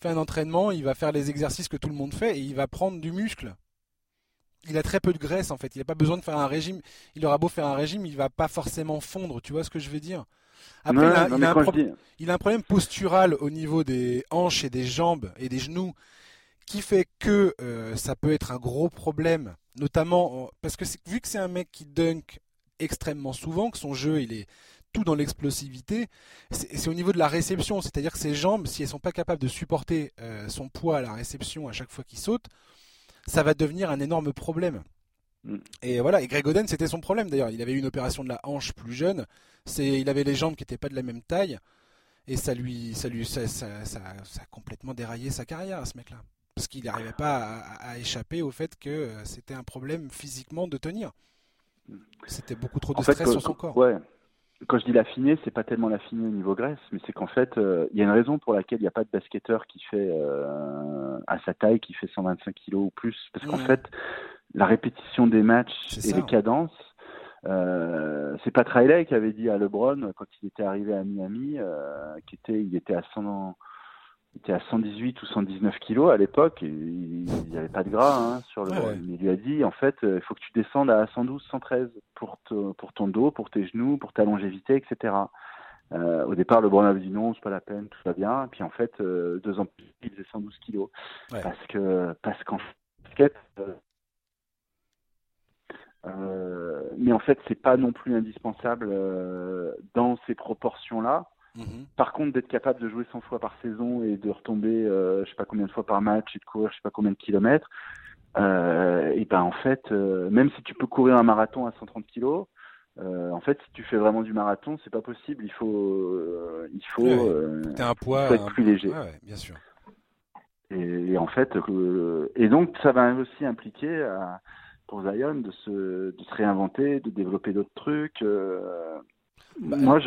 fait un entraînement, il va faire les exercices que tout le monde fait et il va prendre du muscle. Il a très peu de graisse en fait. Il n'a pas besoin de faire un régime. Il aura beau faire un régime, il va pas forcément fondre. Tu vois ce que je veux dire? Après, il, a, un problème postural au niveau des hanches et des jambes et des genoux qui fait que euh, ça peut être un gros problème, notamment parce que vu que c'est un mec qui dunk extrêmement souvent, que son jeu il est tout dans l'explosivité, c'est au niveau de la réception, c'est-à-dire que ses jambes, si elles sont pas capables de supporter euh, son poids à la réception à chaque fois qu'il saute, ça va devenir un énorme problème. Mm. Et voilà, et Greg Oden, c'était son problème d'ailleurs. Il avait eu une opération de la hanche plus jeune. C'est, il avait les jambes qui n'étaient pas de la même taille, et ça lui, ça lui, ça, ça, ça, a complètement déraillé sa carrière, ce mec-là, parce qu'il n'arrivait pas à, échapper au fait que euh, c'était un problème physiquement de tenir. C'était beaucoup trop de stress sur son corps. Ouais quand je dis l'affiner, c'est pas tellement l'affiner au niveau graisse, mais c'est qu'en fait, euh, il y a une raison pour laquelle il n'y a pas de basketteur qui fait euh, à sa taille, qui fait 125 kilos ou plus, parce qu'en fait, la répétition des matchs et les cadences, euh, c'est pas Riley qui avait dit à LeBron quand il était arrivé à Miami, euh, qui était, il était à 100 il était à 118 ou 119 kilos à l'époque, il n'y avait pas de gras hein, sur le. Il lui a dit en fait, euh, il faut que tu descendes à 112, 113 pour, pour ton dos, pour tes genoux, pour ta longévité, etc. Euh, au départ, le Brown avait dit non, c'est pas la peine, tout va bien. puis en fait, deux ans plus tard, il faisait 112 kilos parce que parce qu'en fait, euh, mais en fait, c'est pas non plus indispensable dans ces proportions-là. Mhm. Par contre, d'être capable de jouer 100 fois par saison et de retomber, euh, je sais pas combien de fois par match et de courir, je sais pas combien de kilomètres, euh, et ben en fait, euh, même si tu peux courir un marathon à 130 kilos, euh, en fait, si tu fais vraiment du marathon, c'est pas possible. Il faut, il faut, un poids, être plus léger. bien sûr. Et, en fait, et donc ça va aussi impliquer pour Zion de se, de se réinventer, de développer d'autres trucs. Bah, Moi,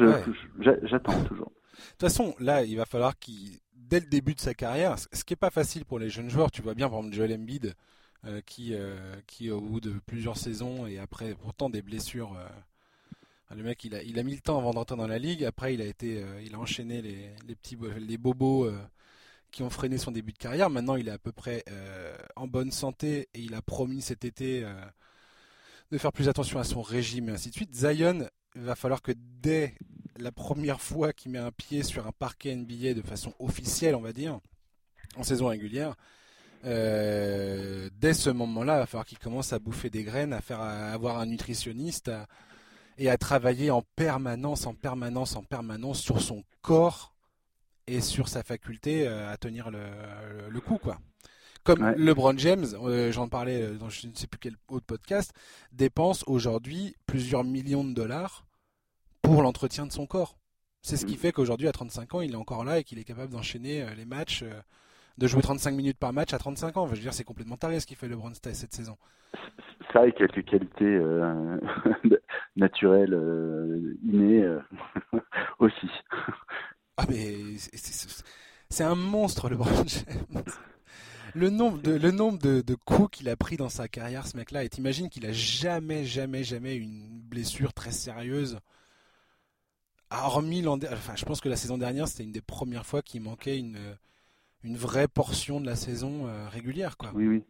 j'attends toujours. De toute façon, là, il va falloir qu'il, dès le début de sa carrière, ce qui n'est pas facile pour les jeunes joueurs, tu vois bien, par exemple, Joel Embiid, euh, qui, euh, qui, au bout de plusieurs saisons et après pourtant des blessures, euh, le mec, il a, il a mis le temps avant d'entrer dans la ligue. Après, il a été, il a enchaîné les, les petits, les bobos qui ont freiné son début de carrière. Maintenant, il est à peu près en bonne santé et il a promis cet été de faire plus attention à son régime et ainsi de suite. Zion, il va falloir que dès la première fois qu'il met un pied sur un parquet NBA de façon officielle, on va dire, en saison régulière, euh, dès ce moment-là, il va falloir qu'il commence à bouffer des graines, à faire avoir un nutritionniste et à travailler en permanence, en permanence, en permanence sur son corps et sur sa faculté euh, à tenir le, le coup, quoi comme LeBron James, euh, j'en parlais euh, dans je ne sais plus quel autre podcast, dépense aujourd'hui plusieurs millions de dollars pour l'entretien de son corps. C'est ce qui mm. fait qu'aujourd'hui, à 35 ans, il est encore là et qu'il est capable d'enchaîner les matchs, de jouer 35 minutes par match à 35 ans. je veux dire, c'est complètement taré ce qu'il fait LeBron cette saison. Ça a quelques qualités naturelles, innées aussi. Ah mais c'est un monstre LeBron James le nombre de, le nombre de, coups qu'il a pris dans sa carrière, ce mec-là, et t'imagines qu'il a jamais, jamais, jamais une blessure très sérieuse. Hormis l'an enfin, je pense que la saison dernière, c'était une des premières fois qu'il manquait une, une vraie portion de la saison euh, régulière, quoi. Oui, oui.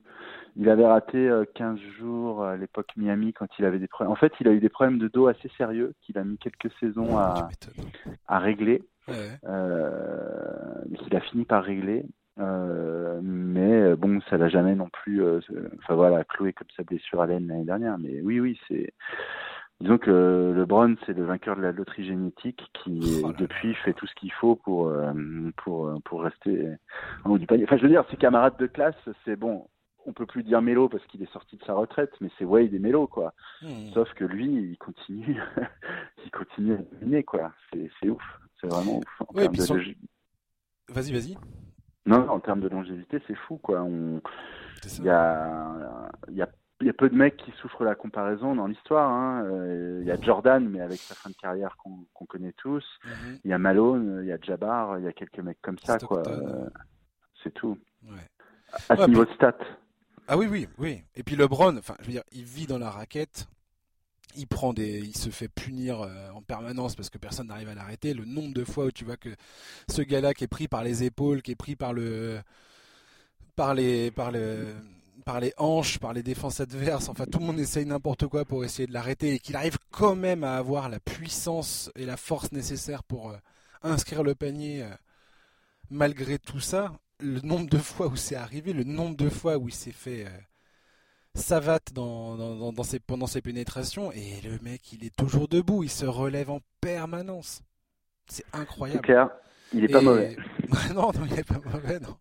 Il avait raté 15 euh, jours à l'époque Miami quand il avait des problèmes. En fait, il a eu des problèmes de dos assez sérieux qu'il a mis quelques saisons à, à régler. Euh, mais qu'il a fini par régler. Euh, mais euh, bon, ça l'a jamais non plus, euh, enfin voilà, cloué comme sa blessure à l'aine l'année dernière. Mais oui, oui, c'est. Disons que LeBron, c'est le vainqueur de la loterie génétique qui, oh depuis, fait tout ce qu'il faut pour, pour, pour rester en haut du panier. Enfin, je veux dire, ses camarades de classe, c'est bon, on peut plus dire Mélo parce qu'il est sorti de sa retraite, mais c'est Wade et Mélo, quoi. Hmm. Sauf que lui, il continue, il continue à dominer, quoi. C'est ouf. C'est vraiment ouf. Vas-y, vas-y. Non, en termes de longévité, c'est fou, quoi. Il y a, y a il y a peu de mecs qui souffrent la comparaison dans l'histoire. Hein. Euh, il y a Jordan, mais avec sa fin de carrière qu'on connaît tous. Mhm. Il y a Malone, il y a Jabbar, il y a quelques mecs comme ça. quoi. Euh, c'est tout. À ce niveau de stats. Ah oui, oui, oui. Et puis LeBron, enfin, je veux dire, il vit dans la raquette. Il se fait punir euh, en permanence parce que personne n'arrive à l'arrêter. Le nombre de fois où tu vois que ce gars-là qui est pris par les épaules, qui est pris par le, par les, hanches, par les défenses adverses. Enfin, tout le monde essaye n'importe quoi pour essayer de l'arrêter et qu'il arrive quand même à avoir la puissance et la force nécessaire pour euh, inscrire le panier euh, malgré tout ça. Le nombre de fois où c'est arrivé, le nombre de fois où il s'est fait savate dans, dans, ses, pendant ses pénétrations et le mec il est toujours debout, il se relève en permanence. C'est incroyable. Il est pas mauvais. non, non, il est pas mauvais, non.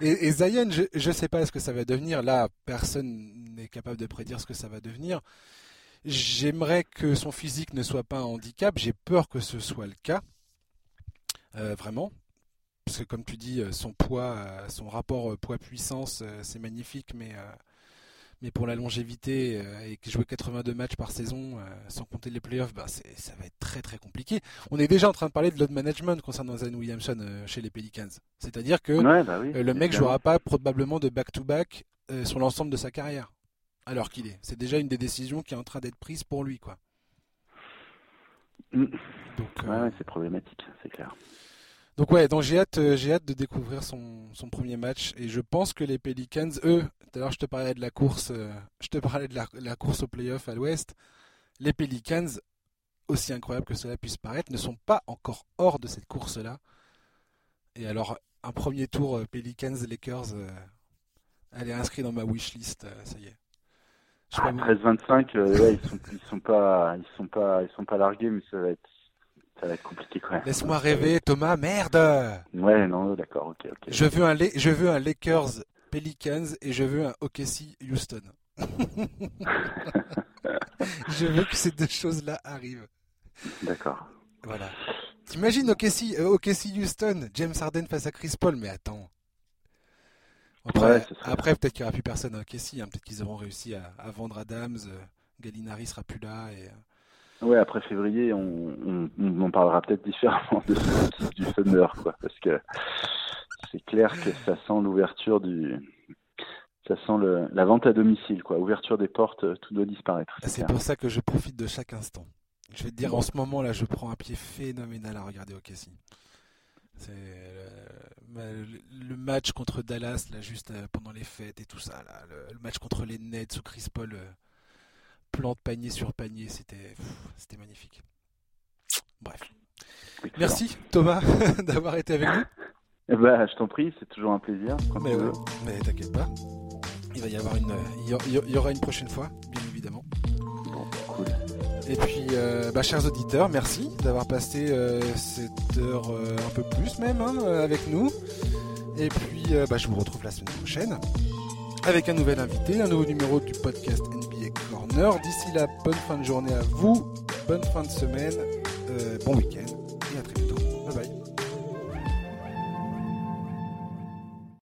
Et, Zion, je ne sais pas ce que ça va devenir. Là, personne n'est capable de prédire ce que ça va devenir. J'aimerais que son physique ne soit pas un handicap. J'ai peur que ce soit le cas. Euh, vraiment. Parce que comme tu dis, son poids, euh, son rapport poids-puissance, euh, c'est magnifique, mais mais pour la longévité euh, et jouer 82 matchs par saison euh, sans compter les playoffs, bah ça va être très très compliqué. On est déjà en train de parler de load management concernant Zane Williamson euh, chez les Pelicans. C'est-à-dire que bah le mec jouera pas probablement de back-to-back sur l'ensemble de sa carrière, alors qu'il est. C'est déjà une des décisions qui est en train d'être prise pour lui, quoi. Mm. ouais, c'est problématique, c'est clair. Donc ouais, donc j'ai hâte, j'ai hâte de découvrir son, son, premier match et je pense que les Pelicans, eux, tout à l'heure je te parlais de la course, euh, je te parlais de la, course au playoff à l'Ouest, les Pelicans, aussi incroyable que cela puisse paraître, ne sont pas encore hors de cette course-là. Et alors un premier tour euh, Pelicans Lakers, euh, elle est inscrite dans ma wishlist, ça y est. 13-25, ils sont ils sont pas ils sont pas ils sont pas largués, mais ça va être ça va être compliqué quand même. Laisse-moi rêver, Thomas, merde Ouais, non, d'accord, ok, ok. Je veux un, je veux un Lakers Pelicans et je veux un OKC Houston. je veux que ces deux choses-là arrivent. D'accord. Voilà. T'imagines OKC, euh, OKC Houston, James Harden face à Chris Paul, mais attends. Après, après peut-être qu'il n'y aura plus personne à OKC, hein. peut-être qu'ils auront réussi à, vendre Adams, euh, Gallinari sera plus là et... Euh, Ouais, après février, on, on, en parlera peut-être différemment de du Thunder, quoi, parce que c'est clair que ça sent l'ouverture du, ça sent le, la vente à domicile, quoi, ouverture des portes, euh, tout doit disparaître. C'est pour ça que je profite de chaque instant. Je vais te dire, en ce moment là, je prends un pied phénoménal à regarder au C'est le, le, match contre Dallas, là, juste euh, pendant les fêtes et tout ça, là, le, match contre les Nets où Chris Paul euh, plante panier sur panier, c'était c'était magnifique. Bref. Merci Thomas d'avoir été avec nous. Eh ben, je t'en prie, c'est toujours un plaisir. Mais, mais t'inquiète pas. Il va y avoir une, il y aura une prochaine fois, bien évidemment. Bon, cool. Et puis, euh, bah, chers auditeurs, merci d'avoir passé euh, cette heure euh, un peu plus même hein, avec nous. Et puis, bah, je vous retrouve la semaine prochaine avec un nouvel invité, un nouveau numéro du podcast NBA Corner. D'ici là, bonne fin de journée à vous, bonne fin de semaine, bon week-end